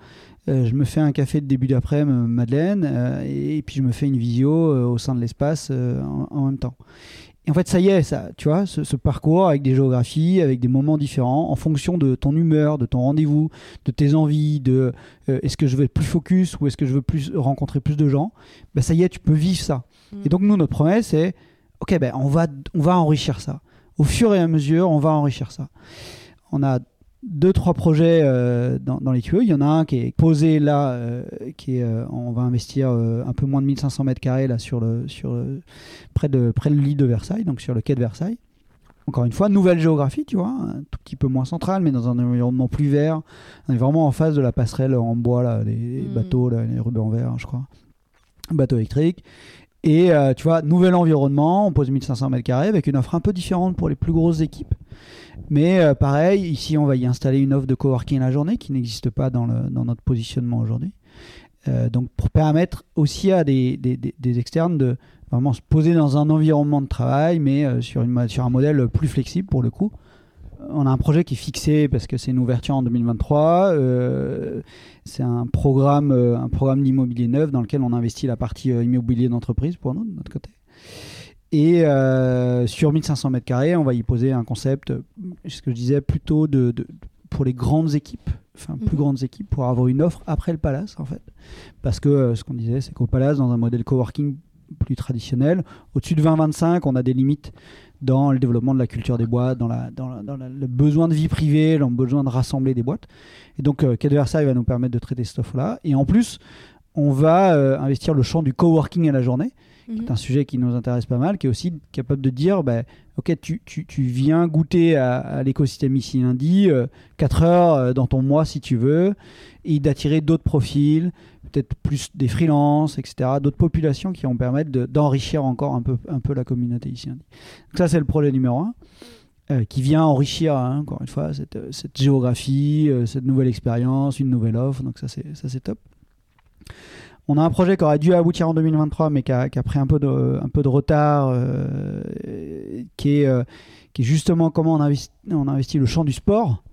je me fais un café de début d'après-midi, Madeleine, et, puis je me fais une visio au sein de l'espace en, même temps. Et en fait, ça y est, ça, tu vois, ce, parcours avec des géographies, avec des moments différents, en fonction de ton humeur, de ton rendez-vous, de tes envies, de est-ce que je veux être plus focus ou est-ce que je veux plus rencontrer plus de gens, ben ça y est, tu peux vivre ça. Et donc, nous, notre promesse, c'est OK, ben, on, va, on va enrichir ça. Au fur et à mesure, on va enrichir ça. On a deux, trois projets euh, dans, dans, les tuyaux. Il y en a un qui est posé là, euh, qui est, euh, on va investir un peu moins de 1500 mètres carrés là, sur le, sur près, de, près de lit de Versailles, donc sur le quai de Versailles. Encore une fois, nouvelle géographie, tu vois, un tout petit peu moins centrale, mais dans un environnement plus vert. On est vraiment en face de la passerelle en bois, là, les, mm. bateaux, là, les rubans verts, je crois. Bateau électrique. Et tu vois, nouvel environnement, on pose 1500 mètres carrés avec une offre un peu différente pour les plus grosses équipes. Mais euh, pareil, ici, on va y installer une offre de coworking la journée qui n'existe pas dans, notre positionnement aujourd'hui. Euh, donc, pour permettre aussi à des, externes de vraiment se poser dans un environnement de travail, mais sur, une, sur un modèle plus flexible pour le coup on a un projet qui est fixé parce que c'est une ouverture en 2023. Euh, c'est un programme, euh, un programme d'immobilier neuf dans lequel on investit la partie euh, immobilier d'entreprise pour nous, de notre côté. Et sur 1500 mètres carrés, on va y poser un concept, ce que je disais, plutôt de, pour les grandes équipes, enfin plus mhm. grandes équipes, pour avoir une offre après le palace en fait. Parce que ce qu'on disait, c'est qu'au palace, dans un modèle coworking plus traditionnel, au-dessus de 20-25, on a des limites dans le développement de la culture des boîtes, dans, la, dans, le besoin de vie privée, dans le besoin de rassembler des boîtes. Et donc, euh, Quai de Versailles va nous permettre de traiter cette offre-là. Et en plus, on va euh, investir le champ du coworking à la journée, mhm. un sujet qui nous intéresse pas mal, qui est aussi capable de dire, bah, ok, tu, tu, tu, viens goûter à, l'écosystème ici lundi, 4 euh, heures dans ton mois si tu veux, et d'attirer d'autres profils, peut-être plus des freelances, etc., d'autres populations qui vont permettre d'enrichir encore un peu, un peu la communauté ici. Donc ça, c'est le projet numéro un, euh, qui vient enrichir, hein, encore une fois, cette, cette géographie, euh, cette nouvelle expérience, une nouvelle offre. Donc ça, c'est top. On a un projet qui aurait dû aboutir en 2023, mais qui a, pris un peu de, retard, euh, qui, est, qui est justement comment on investit, le champ du sport.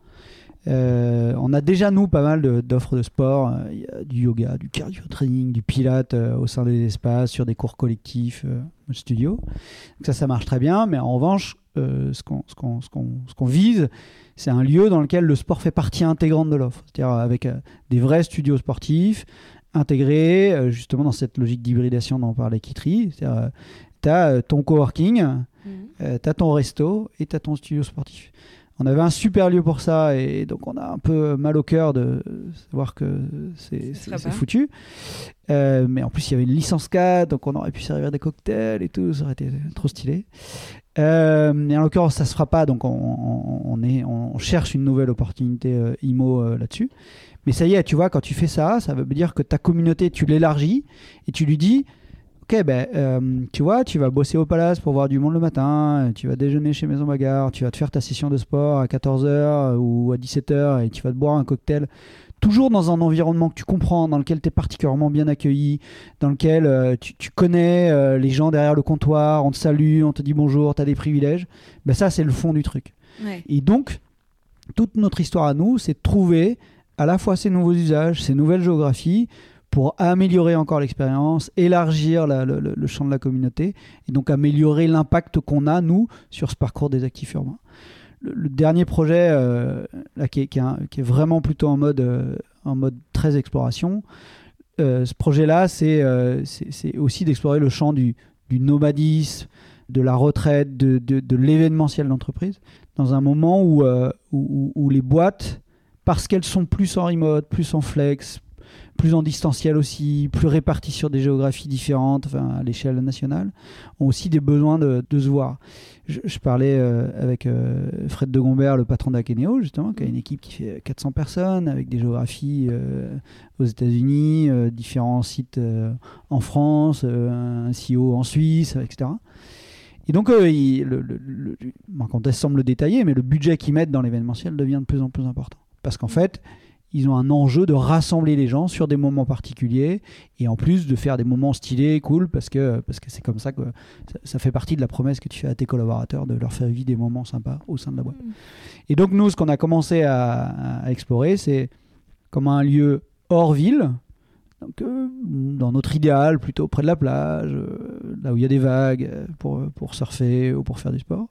Euh, on a déjà, nous, pas mal d'offres de, sport. Euh, il y a du yoga, du cardio training, du pilate euh, au sein des espaces, sur des cours collectifs, studio. Donc ça, ça marche très bien. Mais en revanche, ce qu'on vise, c'est un lieu dans lequel le sport fait partie intégrante de l'offre. C'est-à-dire avec des vrais studios sportifs intégrés justement dans cette logique d'hybridation dont on parlait Kitri. Tu as ton coworking, mmh. tu as ton resto et tu as ton studio sportif on avait un super lieu pour ça et donc on a un peu mal au cœur de savoir que c'est foutu. Euh, mais en plus, il y avait une licence 4, donc on aurait pu servir des cocktails et tout, ça aurait été trop stylé. Euh, mais en l'occurrence, ça se fera pas, donc on, est, on cherche une nouvelle opportunité euh, IMO là-dessus. Mais ça y est, tu vois, quand tu fais ça, ça veut dire que ta communauté, tu l'élargis et tu lui dis Ok, ben, euh, tu vois, tu vas bosser au palace pour voir du monde le matin, tu vas déjeuner chez Maison Bagarre, tu vas te faire ta session de sport à 14h ou à 17h et tu vas te boire un cocktail. Toujours dans un environnement que tu comprends, dans lequel tu es particulièrement bien accueilli, dans lequel euh, tu, tu connais euh, les gens derrière le comptoir, on te salue, on te dit bonjour, tu as des privilèges. Ben, ça, c'est le fond du truc. Ouais. Et donc, toute notre histoire à nous, c'est de trouver à la fois ces nouveaux usages, ces nouvelles géographies, pour améliorer encore l'expérience, élargir la- le, champ de la communauté, et donc améliorer l'impact qu'on a, nous, sur ce parcours des actifs urbains. Le, dernier projet, euh, là, qui, est, vraiment plutôt en mode, euh, en mode très exploration, euh, ce projet-là, c'est aussi d'explorer le champ du, nomadisme, de la retraite, de, l'événementiel d'entreprise, dans un moment où les boîtes, parce qu'elles sont plus en remote, plus en flex, plus en distanciel aussi, plus réparties sur des géographies différentes, à l'échelle nationale, ont aussi des besoins de, se voir. Je, parlais euh, avec euh, Fred de Gombert, le patron d'Akeneo, justement, qui a une équipe qui fait 400 personnes, avec des géographies euh, aux États-Unis, différents sites en France, un CEO en Suisse, etc. Et donc, le, quand semble le détailler, mais le budget qu'ils mettent dans l'événementiel devient de plus en plus important. Parce qu'en fait, ils ont un enjeu de rassembler les gens sur des moments particuliers et en plus de faire des moments stylés, cool, parce que parce que c'est comme ça que ça, ça fait partie de la promesse que tu fais à tes collaborateurs de leur faire vivre des moments sympas au sein de la boîte. Et donc nous, ce qu'on a commencé à, à explorer, c'est comme un lieu hors ville, donc euh, dans notre idéal, plutôt près de la plage, euh, là où il y a des vagues euh, pour, pour surfer ou pour faire du sport,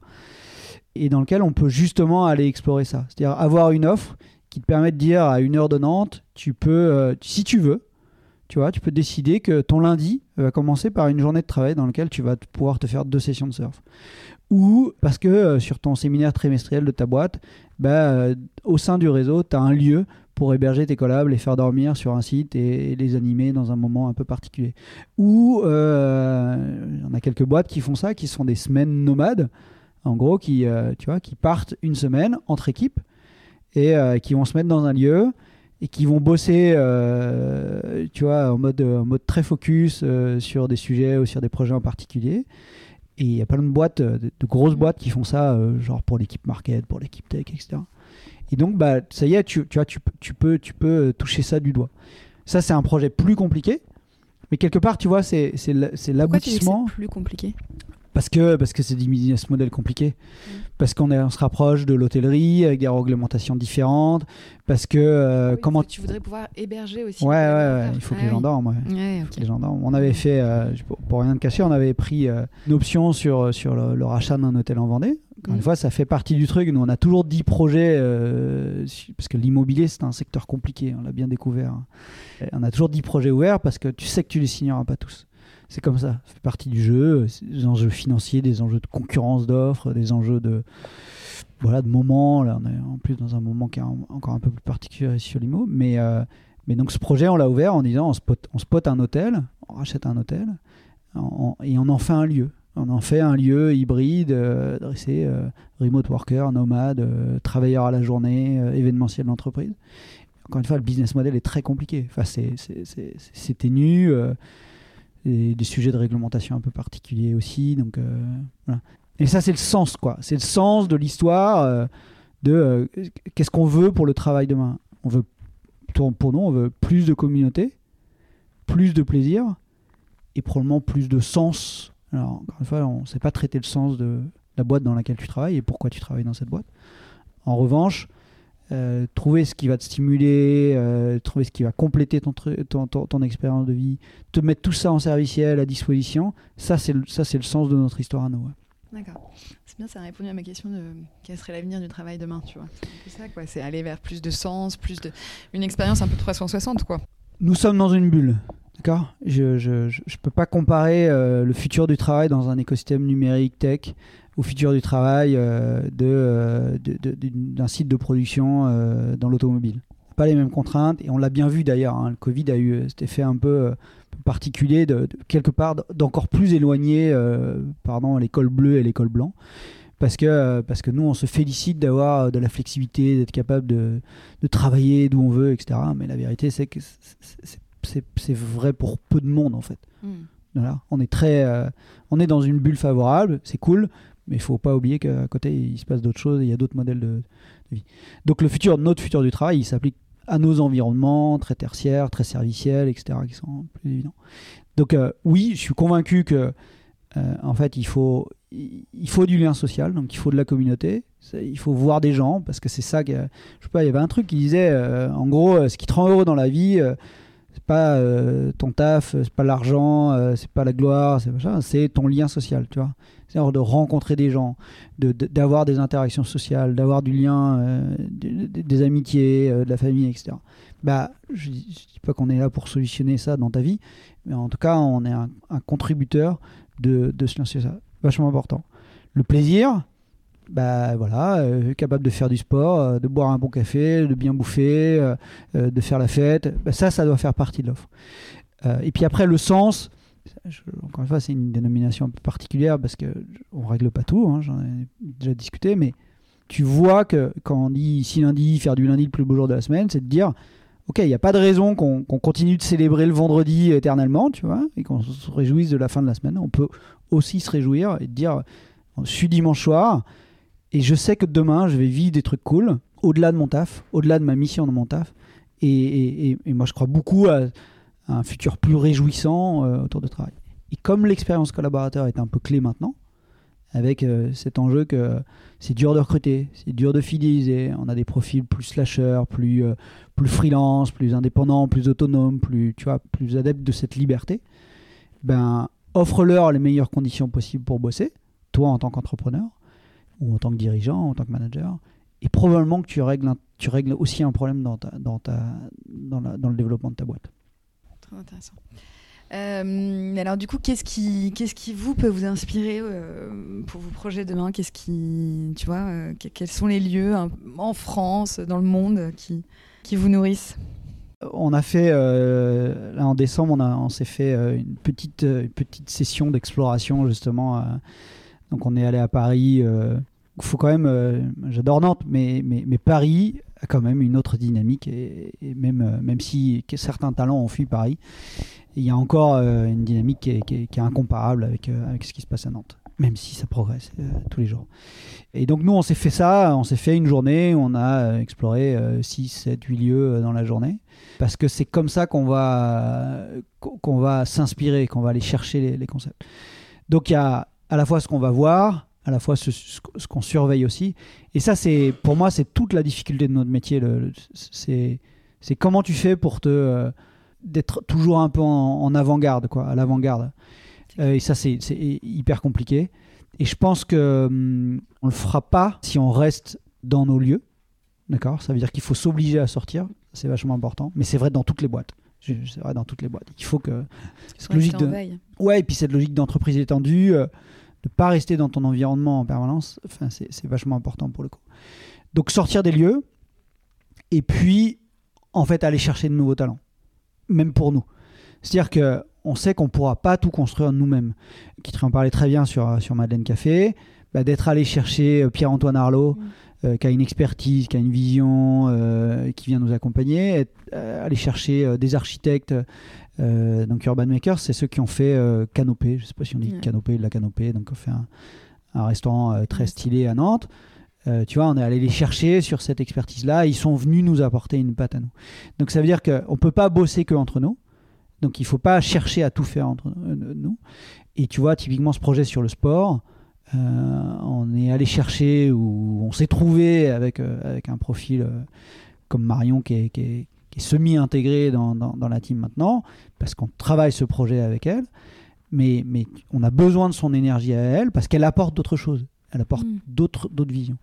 et dans lequel on peut justement aller explorer ça. C'est-à-dire avoir une offre qui te permet de dire à une heure de Nantes, tu peux, euh, si tu veux, tu vois, tu peux décider que ton lundi va commencer par une journée de travail dans laquelle tu vas pouvoir te faire deux sessions de surf. Ou parce que euh, sur ton séminaire trimestriel de ta boîte, bah, euh, au sein du réseau, tu as un lieu pour héberger tes collabs, les faire dormir sur un site et, les animer dans un moment un peu particulier. Ou euh, on a quelques boîtes qui font ça, qui sont des semaines nomades, en gros, qui, euh, tu vois, qui partent une semaine entre équipes et euh, qui vont se mettre dans un lieu et qui vont bosser, euh, tu vois, en mode, en mode très focus euh, sur des sujets ou sur des projets en particulier. Et il y a plein de boîtes, de, de grosses boîtes qui font ça, euh, genre pour l'équipe market, pour l'équipe tech, etc. Et donc, bah, ça y est, tu, tu vois, tu, peux- tu, peux, tu peux toucher ça du doigt. Ça, c'est un projet plus compliqué. Mais quelque part, tu vois, c'est Pourquoi tu dis que l'aboutissement. c'est plus compliqué? Parce que parce que c'est des business models compliqués. Parce qu'on on se rapproche de l'hôtellerie avec des réglementations différentes. Parce que euh, comment Tu voudrais pouvoir héberger aussi. Ouais, ouais, ouais, il faut que Ah les gens oui. dorment. ouais. Ouais, ok. Les gens dorment. On avait fait, euh, pour, rien de cacher, on avait pris euh, une option sur, sur le, le rachat d'un hôtel en Vendée. Encore Mm. une fois, ça fait partie du truc. Nous, on a toujours 10 projets, euh, su- parce que l'immobilier, c'est un secteur compliqué, on l'a bien découvert. On a toujours 10 projets ouverts parce que tu sais que tu les signeras pas tous. C'est comme ça, ça fait partie du jeu, c'est des enjeux financiers, des enjeux de concurrence d'offres, des enjeux de, voilà, de moments. Là, on est en plus dans un moment qui est en- encore un peu plus particulier sur l'IMO. Mais, euh, mais donc ce projet, on l'a ouvert en disant on spot, on un hôtel, on rachète un hôtel en- et on en fait un lieu. On en fait un lieu hybride, euh, adressé euh, remote worker, nomade, euh, travailleur à la journée, euh, événementiel d'entreprise. Encore une fois, le business model est très compliqué. Enfin, c'est, ténu, euh, des sujets de réglementation un peu particuliers aussi. Donc, euh. Et ça, c'est le sens, quoi. C'est le sens de l'histoire euh, de euh, qu'est-ce qu'on veut pour le travail demain? On veut, pour nous, on veut plus de communauté, plus de plaisir et probablement plus de sens. Alors, encore une fois, on ne sait pas traiter le sens de la boîte dans laquelle tu travailles et pourquoi tu travailles dans cette boîte. En revanche, euh, trouver ce qui va te stimuler, euh, trouver ce qui va compléter ton, ton, ton, ton expérience de vie, te mettre tout ça en serviciel à disposition, ça c'est le, ça, le sens de notre histoire à nous. ouais. D'accord. C'est bien, ça a répondu à ma question de quel serait l'avenir du travail demain, tu vois. C'est ça, quoi. C'est aller vers plus de sens, plus de. Une expérience un peu 360, quoi. Nous sommes dans une bulle. D'accord? Je ne peux pas comparer euh, le futur du travail dans un écosystème numérique tech au futur du travail euh, de, euh, d'un site de production euh, dans l'automobile. Pas les mêmes contraintes, et on l'a bien vu d'ailleurs. hein, le Covid a eu cet effet un peu particulier, de, de- quelque part d'encore plus éloigné euh, pardon, l'école bleue et l'école blanc. Parce que, parce que nous, on se félicite d'avoir de la flexibilité, d'être capable de, de travailler d'où on veut, etc. Mais la vérité, c'est que c'est- vrai pour peu de monde en fait. Hmm. Voilà, on est très, euh, on est dans une bulle favorable, c'est cool, mais il faut pas oublier qu'à côté il se passe d'autres choses, il y a d'autres modèles de, vie. Donc le futur, notre futur du travail, il s'applique à nos environnements très tertiaires, très serviciels, etc., qui sont plus évidents. Donc euh, oui, je suis convaincu que euh, en fait, il faut, il faut du lien social, donc il faut de la communauté, il faut voir des gens, parce que c'est ça que, je sais pas, il y avait un truc qui disait, euh, en gros, ce qui te rend heureux dans la vie, c'est pas euh, ton taf, c'est pas l'argent, euh, c'est pas la gloire, c'est c'est ton lien social, tu vois. C'est-à-dire de rencontrer des gens, de- de- d'avoir des interactions sociales, d'avoir du lien, euh, des, amitiés, euh, de la famille, etc. Bah, je, je dis pas qu'on est là pour solutionner ça dans ta vie, mais en tout cas, on est un, un contributeur de, de ce lien social. Vachement important. Le plaisir, bah voilà, euh, capable de faire du sport, euh, de boire un bon café, de bien bouffer, euh, de faire la fête, bah, ça, ça doit faire partie de l'offre. Et puis après, le sens, encore une fois, c'est une dénomination un peu particulière parce que on règle pas tout, hein, j'en ai déjà discuté, mais tu vois que quand on dit ici lundi, faire du lundi le plus beau jour de la semaine, c'est de dire, ok, il n'y a pas de raison qu'on qu'on continue de célébrer le vendredi éternellement, tu vois, et qu'on se réjouisse de la fin de la semaine. On peut aussi se réjouir et dire, je suis dimanche soir, et je sais que demain, je vais vivre des trucs cool, au-delà de mon taf, au-delà de ma mission de mon taf. Et, moi, je crois beaucoup à, un futur plus réjouissant euh, autour de travail. Et comme l'expérience collaborateur est un peu clé maintenant, avec euh, cet enjeu que c'est dur de recruter, c'est dur de fidéliser, on a des profils plus slasher, plus, euh, plus freelance, plus indépendants, plus autonomes, plus, tu plus adeptes de cette liberté, ben, offre-leur les meilleures conditions possibles pour bosser, toi en tant qu'entrepreneur, ou en tant que dirigeant, en tant que manager, et probablement que tu règles, un- tu règles aussi un problème dans, ta, dans, ta, dans, la- dans le développement de ta boîte. Très intéressant. Euh, alors du coup, qu'est-ce qui, qu'est-ce qui vous peut vous inspirer euh, pour vos projets demain? Qu'est-ce qui, tu vois, euh, que- quels sont les lieux hein, en France, dans le monde, qui, qui vous nourrissent? On a fait, là en décembre, on, a- on s'est fait une, petite, une petite session d'exploration justement. Euh, donc on est allé à Paris. Il faut quand même, euh, j'adore Nantes, mais, mais, Paris a quand même une autre dynamique. Et, même, euh, même si certains talents ont fui Paris, il y a encore euh, une dynamique qui est, incomparable avec, euh, avec ce qui se passe à Nantes. Même si ça progresse euh, tous les jours. Et donc nous, on s'est fait ça, on s'est fait une journée, on a euh, exploré 6, 7, 8 lieux euh, dans la journée parce que c'est comme ça qu'on va, va s'inspirer, qu'on va aller chercher les, les concepts. Donc il y a à la fois ce qu'on va voir, à la fois ce, ce ce qu'on surveille aussi. Et ça, c'est pour moi, c'est toute la difficulté de notre métier. c'est, comment tu fais pour te euh, d'être toujours un peu en, en avant-garde, quoi, à l'avant-garde. Euh, et ça, c'est, c'est hyper compliqué. Et je pense que hum, on le fera pas si on reste dans nos lieux. D'accord? Ça veut dire qu'il faut s'obliger à sortir. C'est vachement important. Mais c'est vrai dans toutes les boîtes. C'est vrai dans toutes les boîtes. Il faut que. Cette logique de... Ouais, et puis cette logique d'entreprise étendue, euh, de pas rester dans ton environnement en permanence, enfin, c'est vachement important pour le coup. Donc sortir des lieux, et puis en fait aller chercher de nouveaux talents, même pour nous. C'est-à-dire que on sait qu'on pourra pas tout construire nous-mêmes. Kitri en parlait très bien sur, sur Madeleine Café, bah, d'être allé chercher euh, Pierre-Antoine Arlot, Mm. Euh, qui a une expertise, qui a une vision, euh, qui vient nous accompagner, être- euh, aller chercher des architectes. donc Urban Makers, c'est ceux qui ont fait Canopée, je sais pas si on dit Ouais. Canopée, la Canopée, donc on fait un, un restaurant très stylé à Nantes. Tu vois, on est allé les chercher sur cette expertise-là. Ils sont venus nous apporter une patte à nous. Donc ça veut dire qu'on ne peut pas bosser que entre nous. Donc il ne faut pas chercher à tout faire entre nous. Et tu vois, typiquement ce projet sur le sport, on est allé chercher ou on s'est trouvé avec, euh, avec un profil euh, comme Marion qui est, qui est- qui est semi-intégré dans, dans- dans la team maintenant, parce qu'on travaille ce projet avec elle. Mais, mais on a besoin de son énergie à elle parce qu'elle apporte d'autres choses. Elle apporte Mm. d'autres d'autres visions.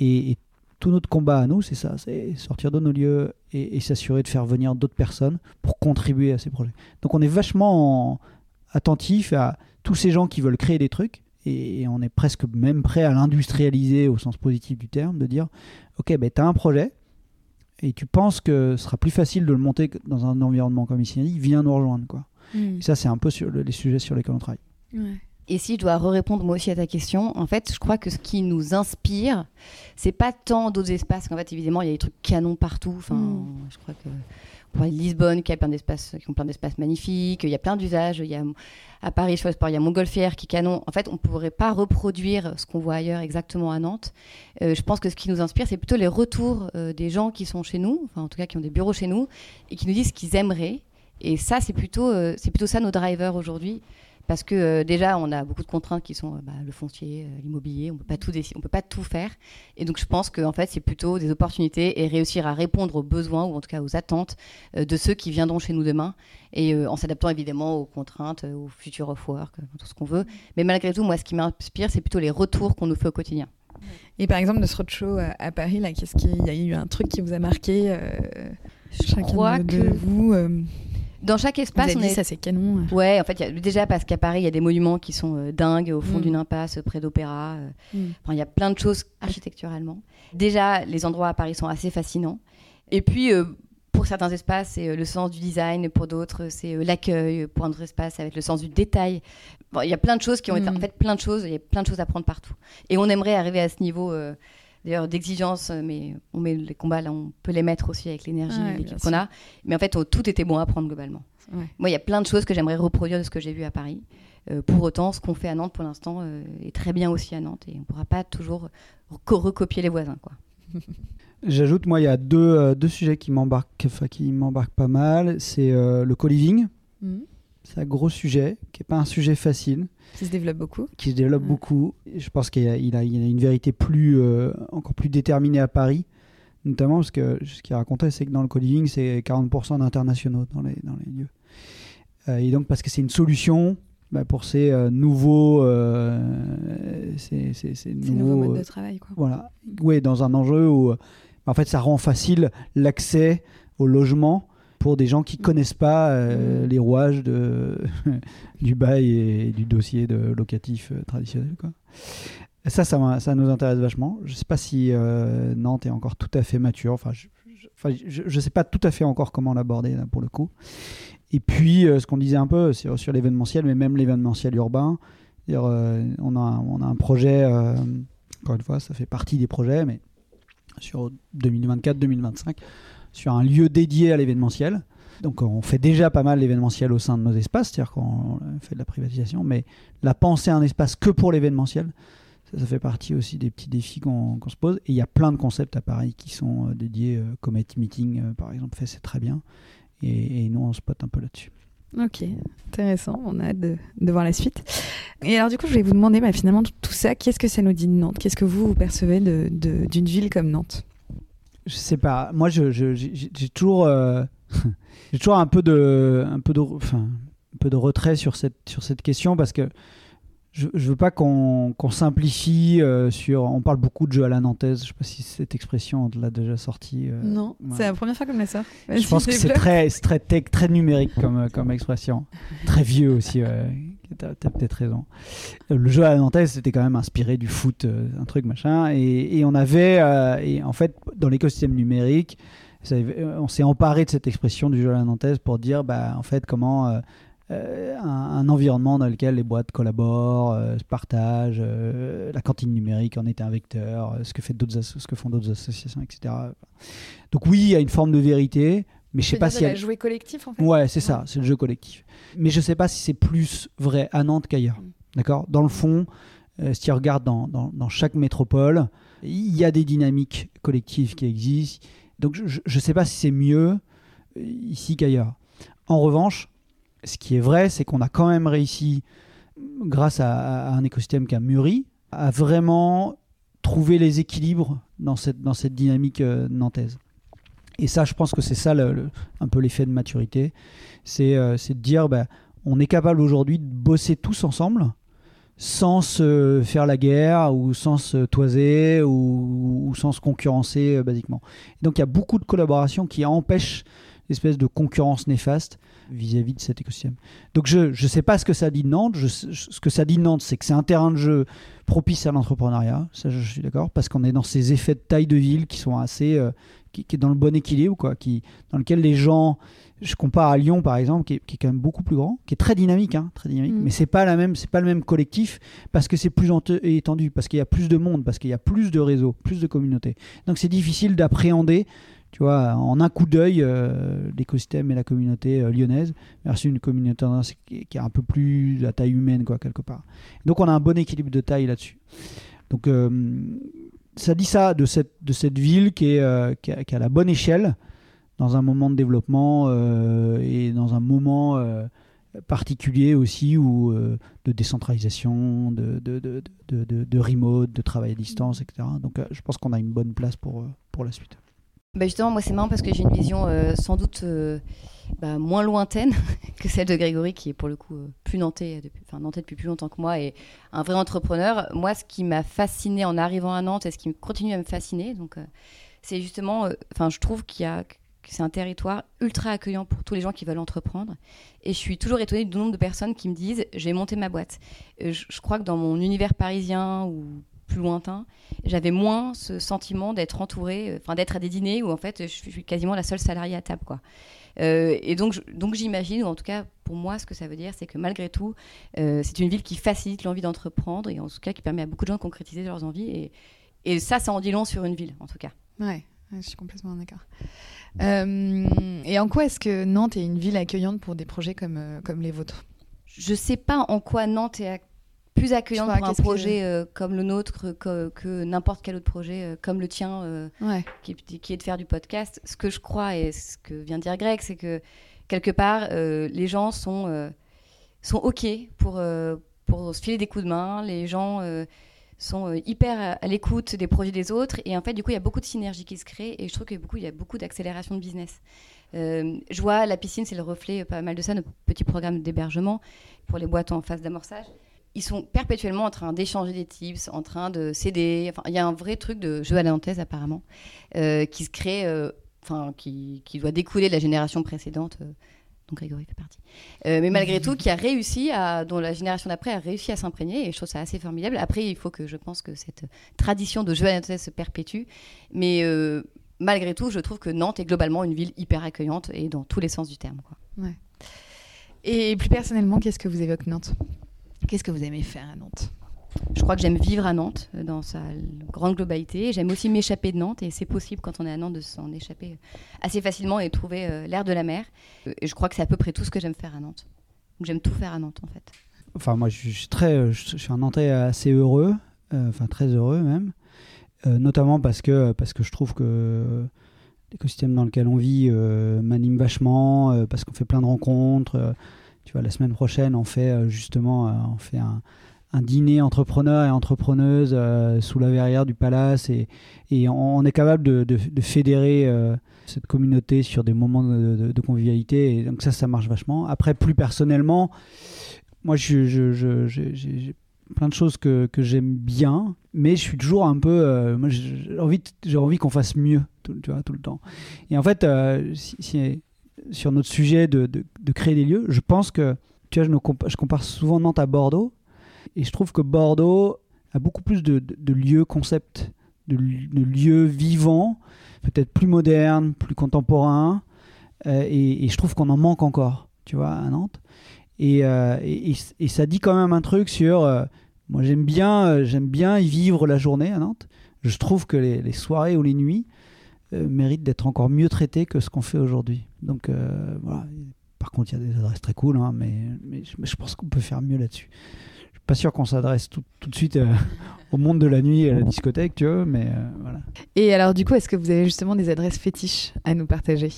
Et, et tout notre combat à nous, c'est ça, c'est sortir de nos lieux et, et s'assurer de faire venir d'autres personnes pour contribuer à ces projets. Donc on est vachement en- attentif à tous ces gens qui veulent créer des trucs et, et on est presque même prêt à l'industrialiser au sens positif du terme, de dire, ok, ben, tu as un projet et tu penses que ce sera plus facile de le monter dans un environnement comme ici, viens nous rejoindre. Quoi. Mm. Et ça, c'est un peu sur le- les sujets sur lesquels on travaille. Ouais. Et si je dois répondre moi aussi à ta question, en fait, je crois que ce qui nous inspire, c'est pas tant d'autres espaces qu'en fait, évidemment, il y a des trucs canons partout. Enfin, Mm. je crois que on parlait de Lisbonne, qui a plein d'espaces, qui ont plein d'espaces magnifiques. Il y a plein d'usages. Il y a à Paris, je sais il y a Montgolfière qui canon. En fait, on ne pourrait pas reproduire ce qu'on voit ailleurs exactement à Nantes. Euh, je pense que ce qui nous inspire, c'est plutôt les retours euh, des gens qui sont chez nous, enfin en tout cas qui ont des bureaux chez nous, et qui nous disent ce qu'ils aimeraient. Et ça, c'est plutôt, euh, c'est plutôt ça nos drivers aujourd'hui. Parce que euh, déjà, on a beaucoup de contraintes qui sont euh, bah, le foncier, euh, l'immobilier, on peut pas tout décider, on peut pas tout faire. Et donc, je pense que en fait, c'est plutôt des opportunités et réussir à répondre aux besoins ou en tout cas aux attentes de ceux qui viendront chez nous demain, et en s'adaptant évidemment aux contraintes, euh, au future of work, tout ce qu'on veut. Mais malgré tout, moi, ce qui m'inspire, c'est plutôt les retours qu'on nous fait au quotidien. Et par exemple, de ce roadshow à, Paris, là, qu'est-ce qu'il y a eu? Un truc qui vous a marqué Je chacun crois de, que vous dans chaque espace, on dit est ça, c'est canon. euh. Ouais, en fait, il y a- déjà parce qu'à Paris, il y a des monuments qui sont euh, dingues au fond Mm. d'une impasse, près d'opéra. euh, Mm. enfin, il y a plein de choses architecturalement. Déjà, les endroits à Paris sont assez fascinants. Et puis, euh, pour certains espaces, c'est le sens du design. Pour d'autres, c'est l'accueil. Pour d'autres espaces, ça va être le sens du détail. Bon, il y a plein de choses qui ont été... Mm. En fait, plein de choses. Il y a plein de choses à prendre partout. Et on aimerait arriver à ce niveau... D'ailleurs, d'exigence, euh, mais on met les combats là, on peut les mettre aussi avec l'énergie Ouais, qu'on a. Mais en fait, on- tout était bon à prendre globalement. Ouais. Moi, il y a plein de choses que j'aimerais reproduire de ce que j'ai vu à Paris. Euh, pour autant, ce qu'on fait à Nantes pour l'instant euh, est très bien aussi à Nantes et on ne pourra pas toujours reco- recopier les voisins. Quoi. J'ajoute, moi, il y a deux, euh, deux sujets qui m'embarquent, qui m'embarquent pas mal. C'est euh, le co-living. Mhm. C'est un gros sujet, qui n'est pas un sujet facile, Qui se développe beaucoup. qui se développe Ouais. beaucoup. Je pense qu'il a, il a, il a une vérité plus, euh, encore plus déterminée à Paris, notamment parce que ce qu'il racontait, c'est que dans le co-living, c'est 40% d'internationaux dans les, dans les lieux. Euh, et donc, parce que c'est une solution bah, pour ces euh, nouveaux. ces, ces- ces C'est nouveaux, nouveau mode euh, de travail. Quoi. voilà. Oui, dans un enjeu où en fait ça rend facile l'accès au logement pour des gens qui connaissent pas euh, Mm. les rouages de, du bail et du dossier de locatif euh, traditionnel. Quoi. Ça, ça, nous intéresse vachement. Je sais pas si euh, Nantes est encore tout à fait mature. Enfin, je, je sais pas tout à fait encore comment l'aborder pour le coup. Et puis, euh, ce qu'on disait un peu sur, sur l'événementiel, mais même l'événementiel urbain, euh, on, a, un- on a un projet, encore une fois, ça fait partie des projets, mais sur 2024-2025, sur un lieu dédié à l'événementiel. Donc on fait déjà pas mal l'événementiel au sein de nos espaces, c'est-à-dire qu'on fait de la privatisation, mais la penser un espace que pour l'événementiel, ça, fait partie aussi des petits défis qu'on qu'on se pose. Et il y a plein de concepts à Paris qui sont euh, dédiés, euh, Comet Meeting euh, par exemple, fait c'est très bien. Et, nous on spot un peu là-dessus. Ok, intéressant. On a hâte de, de voir la suite. Et alors, du coup, je voulais vous demander, bah, finalement, tout ça, qu'est-ce que ça nous dit de Nantes? Qu'est-ce que vous, vous percevez de- de- d'une ville comme Nantes? Je sais pas. Moi, je, je- j'ai toujours, euh, j'ai toujours un peu de, un peu de, enfin, un peu de retrait sur cette, sur cette question parce que je, je veux pas qu'on qu'on simplifie euh, sur. On parle beaucoup de jeu à la nantaise. Je sais pas si cette expression on l'a déjà sortie. euh, Non, ouais. c'est la première fois qu'on la sort. Je pense que c'est très, très tech, très numérique comme, comme expression. Très vieux aussi. ouais. T'as as, peut-être raison. Le jeu à la nantaise, c'était quand même inspiré du foot, euh, un truc machin. Et, on avait, euh, et en fait, dans l'écosystème numérique, euh, on s'est emparé de cette expression du jeu à la nantaise pour dire, bah, en fait, comment un, environnement dans lequel les boîtes collaborent, se partagent, la cantine numérique en est un vecteur, ce que font d'autres associations, etc. Donc oui, il y a une forme de vérité, mais je sais pas si elle... jouer collectif, en fait. Ouais, c'est ça, c'est le jeu collectif. Mais je sais pas si c'est plus vrai à Nantes qu'ailleurs. Mm. D'accord? Dans le fond, euh, si tu regardes dans, dans, dans chaque métropole, il y a des dynamiques collectives qui existent. Donc je ne sais pas si c'est mieux euh, ici qu'ailleurs. En revanche, ce qui est vrai, c'est qu'on a quand même réussi, grâce à, à un écosystème qui a mûri, à vraiment trouver les équilibres dans cette, dans cette dynamique euh, nantaise. Et ça, je pense que c'est ça le- un peu l'effet de maturité. C'est euh, de dire, bah, on est capable aujourd'hui de bosser tous ensemble sans se faire la guerre ou sans se toiser ou, sans se concurrencer euh, basiquement. Donc il y a beaucoup de collaborations qui empêchent l'espèce de concurrence néfaste vis-à-vis de cet écosystème. Donc je ne sais pas ce que ça dit de Nantes. Ce que ça dit de Nantes, c'est que c'est un terrain de jeu propice à l'entrepreneuriat. Ça, je, je suis d'accord. Parce qu'on est dans ces effets de taille de ville qui sont assez... euh, qui, qui est dans le bon équilibre, quoi, qui, dans lequel les gens je compare à Lyon par exemple, qui est, qui est quand même beaucoup plus grand, qui est très dynamique, hein, très dynamique, Mm. mais c'est pas la même, c'est pas le même collectif parce que c'est plus étendu, parce qu'il y a plus de monde, parce qu'il y a plus de réseaux, plus de communautés. Donc c'est difficile d'appréhender, tu vois, en un coup d'œil euh, l'écosystème et la communauté euh, lyonnaise versus une communauté qui est un peu plus à taille humaine quoi quelque part. Donc on a un bon équilibre de taille là-dessus. Donc euh, ça dit ça de cette ville qui est euh, qui, a, la bonne échelle dans un moment de développement euh, et dans un moment euh, particulier aussi où, de décentralisation, de, de, de, remote, de travail à distance, etc. Donc je pense qu'on a une bonne place pour la suite. Bah justement, moi c'est marrant parce que j'ai une vision euh, sans doute euh, bah, moins lointaine que celle de Grégory, qui est pour le coup euh, plus nantais depuis, enfin, nantais depuis plus longtemps que moi et un vrai entrepreneur. Moi, ce qui m'a fasciné en arrivant à Nantes et ce qui continue à me fasciner, c'est justement, enfin, je trouve qu'il y a c'est un territoire ultra accueillant pour tous les gens qui veulent entreprendre. Et je suis toujours étonnée du nombre de personnes qui me disent j'ai monté ma boîte. Je, je crois que dans mon univers parisien ou plus lointain, j'avais moins ce sentiment d'être entourée, euh, enfin d'être à des dîners où en fait je suis quasiment la seule salariée à table, quoi. Euh, et donc, donc j'imagine, ou en tout cas pour moi, ce que ça veut dire, c'est que malgré tout, euh, c'est une ville qui facilite l'envie d'entreprendre et en tout cas qui permet à beaucoup de gens de concrétiser leurs envies. Et, et ça, ça en dit long sur une ville, en tout cas. Ouais, je suis complètement d'accord. Euh, et en quoi est-ce que Nantes est une ville accueillante pour des projets comme, comme les vôtres? Je sais pas en quoi Nantes est ac- plus accueillante vois, pour un que- projet euh, comme le nôtre que, que n'importe quel autre projet euh, comme le tien. euh, Ouais. qui, qui est de faire du podcast. Ce que je crois et ce que vient de dire Greg, c'est que quelque part, les gens sont, sont OK pour, pour se filer des coups de main. Les gens sont hyper à, l'écoute des projets des autres. Et en fait, du coup, il y a beaucoup de synergie qui se crée. Et je trouve qu'il y a beaucoup, il y a beaucoup d'accélération de business. Euh, je vois la piscine, c'est le reflet pas mal de ça, notre petit programme d'hébergement pour les boîtes en phase d'amorçage. Ils sont perpétuellement en train d'échanger des tips, en train de s'aider. Enfin, il y a un vrai truc de jeu à la nantaise apparemment euh, qui se crée, euh, qui, qui doit découler de la génération précédente. euh, dont Grégory fait partie. Euh, mais malgré tout, qui a réussi à, dont la génération d'après a réussi à s'imprégner, et je trouve ça assez formidable. Après, il faut que je pense que cette tradition de jeu à la nantaise se perpétue, mais malgré tout, je trouve que Nantes est globalement une ville hyper accueillante et dans tous les sens du terme. Quoi. Et plus personnellement, qu'est-ce que vous évoque Nantes? Qu'est-ce que vous aimez faire à Nantes? Je crois que j'aime vivre à Nantes euh, dans sa grande globalité. J'aime aussi m'échapper de Nantes et c'est possible quand on est à Nantes de s'en échapper assez facilement et trouver euh, l'air de la mer. Euh, Et je crois que c'est à peu près tout ce que j'aime faire à Nantes. Donc j'aime tout faire à Nantes en fait. Enfin, moi, je suis- très, euh, je, suis un Nantais assez heureux, euh, enfin très heureux même, Euh, notamment parce que parce que je trouve que l'écosystème dans lequel on vit euh, m'anime vachement, euh, parce qu'on fait plein de rencontres. Tu vois, la semaine prochaine, on fait euh, justement, euh, on fait un, dîner entrepreneur et entrepreneuse euh, sous la verrière du palace et, on, est capable de, fédérer cette communauté sur des moments de, convivialité donc ça ça marche vachement. Après plus personnellement moi j'ai plein de choses que, j'aime bien mais je suis toujours un peu j'ai envie envie qu'on fasse mieux tout, tu vois, tout le temps. Et en fait sur notre sujet de, de- créer des lieux je pense que tu vois je, compare souvent Nantes à Bordeaux et je trouve que Bordeaux a beaucoup plus de, de- lieux concepts, de, li- de lieux vivants, peut-être plus modernes, plus contemporains. euh, et, je trouve qu'on en manque encore, tu vois, à Nantes. Et, euh, ça dit quand même un truc sur. euh, moi, j'aime bien, j'aime bien y vivre la journée à Nantes. Je trouve que les, les soirées ou les nuits méritent d'être encore mieux traitées que ce qu'on fait aujourd'hui. Donc voilà. Par contre, il y a des adresses très cool, hein, mais, mais je, je pense qu'on peut faire mieux là-dessus. Je suis pas sûr qu'on s'adresse tout, tout de suite euh, au monde de la nuit et à la discothèque, tu vois, mais euh, voilà. Et alors, du coup, est-ce que vous avez justement des adresses fétiches à nous partager?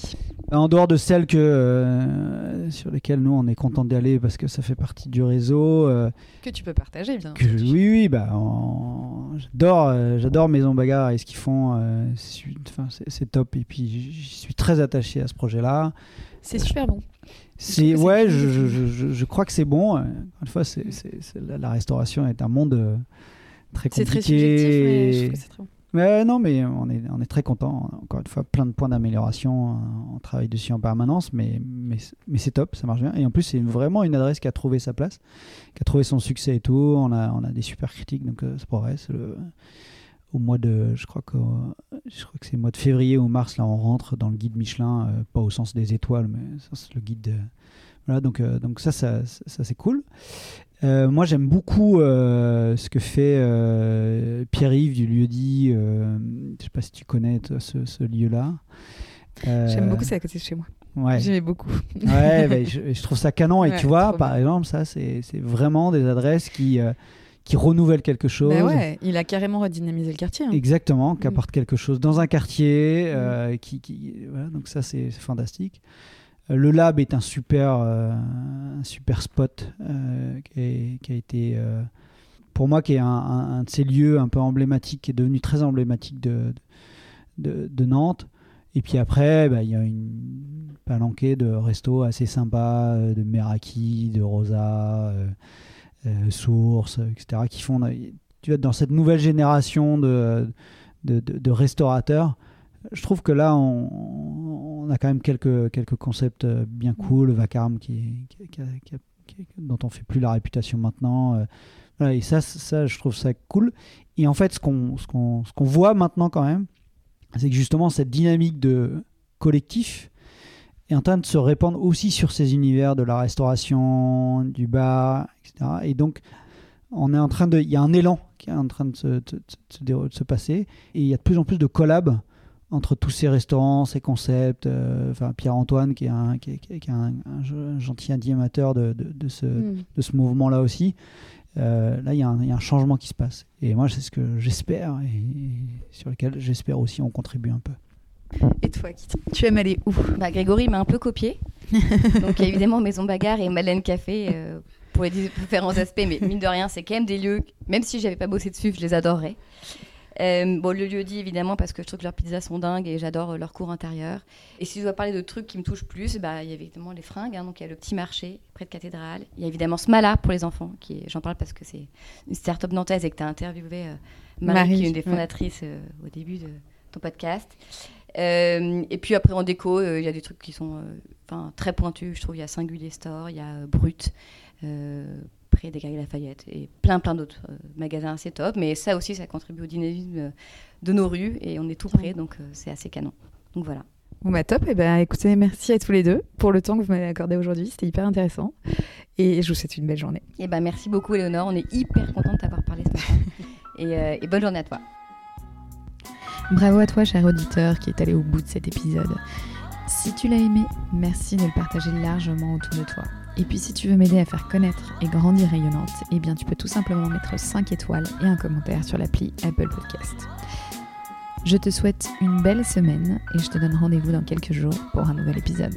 En dehors de celles que, euh, sur lesquelles nous on est content d'y aller parce que ça fait partie du réseau. Que tu peux partager, bien. que- oui, oui, bah, j'adore, j'adore Maison Bagarre et ce qu'ils font. c'est, top. Et puis j'y suis très attaché à ce projet-là. C'est super bon. C'est ouais, c'est je, je, je, crois que c'est bon. Euh, Encore une fois, c'est, c'est- c'est- la, restauration est un monde euh, très C'est compliqué. très subjectif, mais je trouve que c'est très bon. Mais non, mais on est, on est très content. Encore une fois, plein de points d'amélioration. euh, On travaille dessus en permanence, mais, mais, mais c'est top, ça marche bien. Et en plus, c'est vraiment une adresse qui a trouvé sa place, qui a trouvé son succès et tout. On a, on a des super critiques, donc euh, ça progresse. Le- au mois de, je crois que, je crois que c'est le mois de février ou mars, là, on rentre dans le guide Michelin, euh, pas au sens des étoiles, mais c'est le guide. de- voilà, donc, euh, donc ça, ça, ça, c'est cool. Euh, moi, j'aime beaucoup ce que fait Pierre-Yves du lieu-dit. je sais pas si tu connais toi, ce, ce lieu-là. J'aime beaucoup, c'est à côté de chez moi. Ouais. J'aimais beaucoup. Ouais, je, je trouve ça canon. Et Ouais, tu vois, par bien. exemple, ça, c'est c'est vraiment des adresses qui, qui renouvellent quelque chose. Bah ouais, il a carrément redynamisé le quartier. hein. Exactement, qui Mm. apporte quelque chose dans un quartier. euh, qui, qui- voilà, donc ça, c'est fantastique. Euh, Le lab est un super, euh, un super spot qui, a été, pour moi, qui est un, un- un de ces lieux un peu emblématiques, qui est devenu très emblématique de, de, de Nantes. Et puis après, bah, il y a une palanquée de restos assez sympas, de Meraki, de Rosa, euh, euh, Source, etc., qui font, tu vois, dans cette nouvelle génération de, de, de- de restaurateurs, je trouve que là, on, on a quand même quelques, quelques concepts euh, bien cool. Vacarme, qui, dont on fait plus la réputation maintenant. euh, voilà, et ça, ça, je trouve ça cool. Et en fait, ce qu'on ce qu'on voit maintenant quand même, c'est que justement, cette dynamique de collectif est en train de se répandre aussi sur ces univers de la restauration, du bar, etc. Et donc, on est en train de, il y a un élan qui est en train de se, de- de- de se déro- de se passer, et il y a de plus en plus de collabs entre tous ces restaurants, ces concepts. euh, Enfin, Pierre-Antoine, qui est un, qui est- qui est- qui est un, un ge- un gentil animateur de, de- de ce, Mm. de ce mouvement-là aussi. Euh, là, il y, a un- il y a un changement qui se passe. Et moi, c'est ce que j'espère, et, et sur lequel j'espère aussi on contribue un peu. Et toi, Kitty, tu aimes aller où? Bah, Grégory m'a un peu copié. Donc, il y a évidemment Maison Bagarre et Madeleine Café euh, pour les différents aspects. Mais mine de rien, c'est quand même des lieux, même si j'avais pas bossé dessus, je les adorerais. Euh, bon, le lieu dit évidemment parce que je trouve que leurs pizzas sont dingues et j'adore euh, leur cours intérieur. Et si je dois parler de trucs qui me touchent plus, bah, il y a évidemment les fringues. hein. donc il y a le petit marché près de Cathédrale. Il y a évidemment Smala pour les enfants. Qui J'en parle parce que c'est une start-up nantaise et que tu as interviewé euh, Marie, Marie, qui est une des fondatrices euh, au début de ton podcast. Euh, et puis après en déco, euh, il y a des trucs qui sont euh, très pointus. Je trouve il y a Singulier Store, il y a Brut, près des Galeries Lafayette et plein plein d'autres euh, magasins assez top. Mais ça aussi, ça contribue au dynamisme euh, de nos rues et on est tout près, donc euh, c'est assez canon. Donc voilà. Bon bah top, et ben écoutez, merci à tous les deux pour le temps que vous m'avez accordé aujourd'hui, c'était hyper intéressant. Et je vous souhaite une belle journée. Et ben merci beaucoup Léonore, on est hyper content de t'avoir parlé ce matin. et, et bonne journée à toi. Bravo à toi, cher auditeur, qui est allé au bout de cet épisode. Si tu l'as aimé, merci de le partager largement autour de toi. Et puis si tu veux m'aider à faire connaître et grandir Rayonnante, eh bien tu peux tout simplement mettre 5 étoiles et un commentaire sur l'appli Apple Podcast. Je te souhaite une belle semaine et je te donne rendez-vous dans quelques jours pour un nouvel épisode.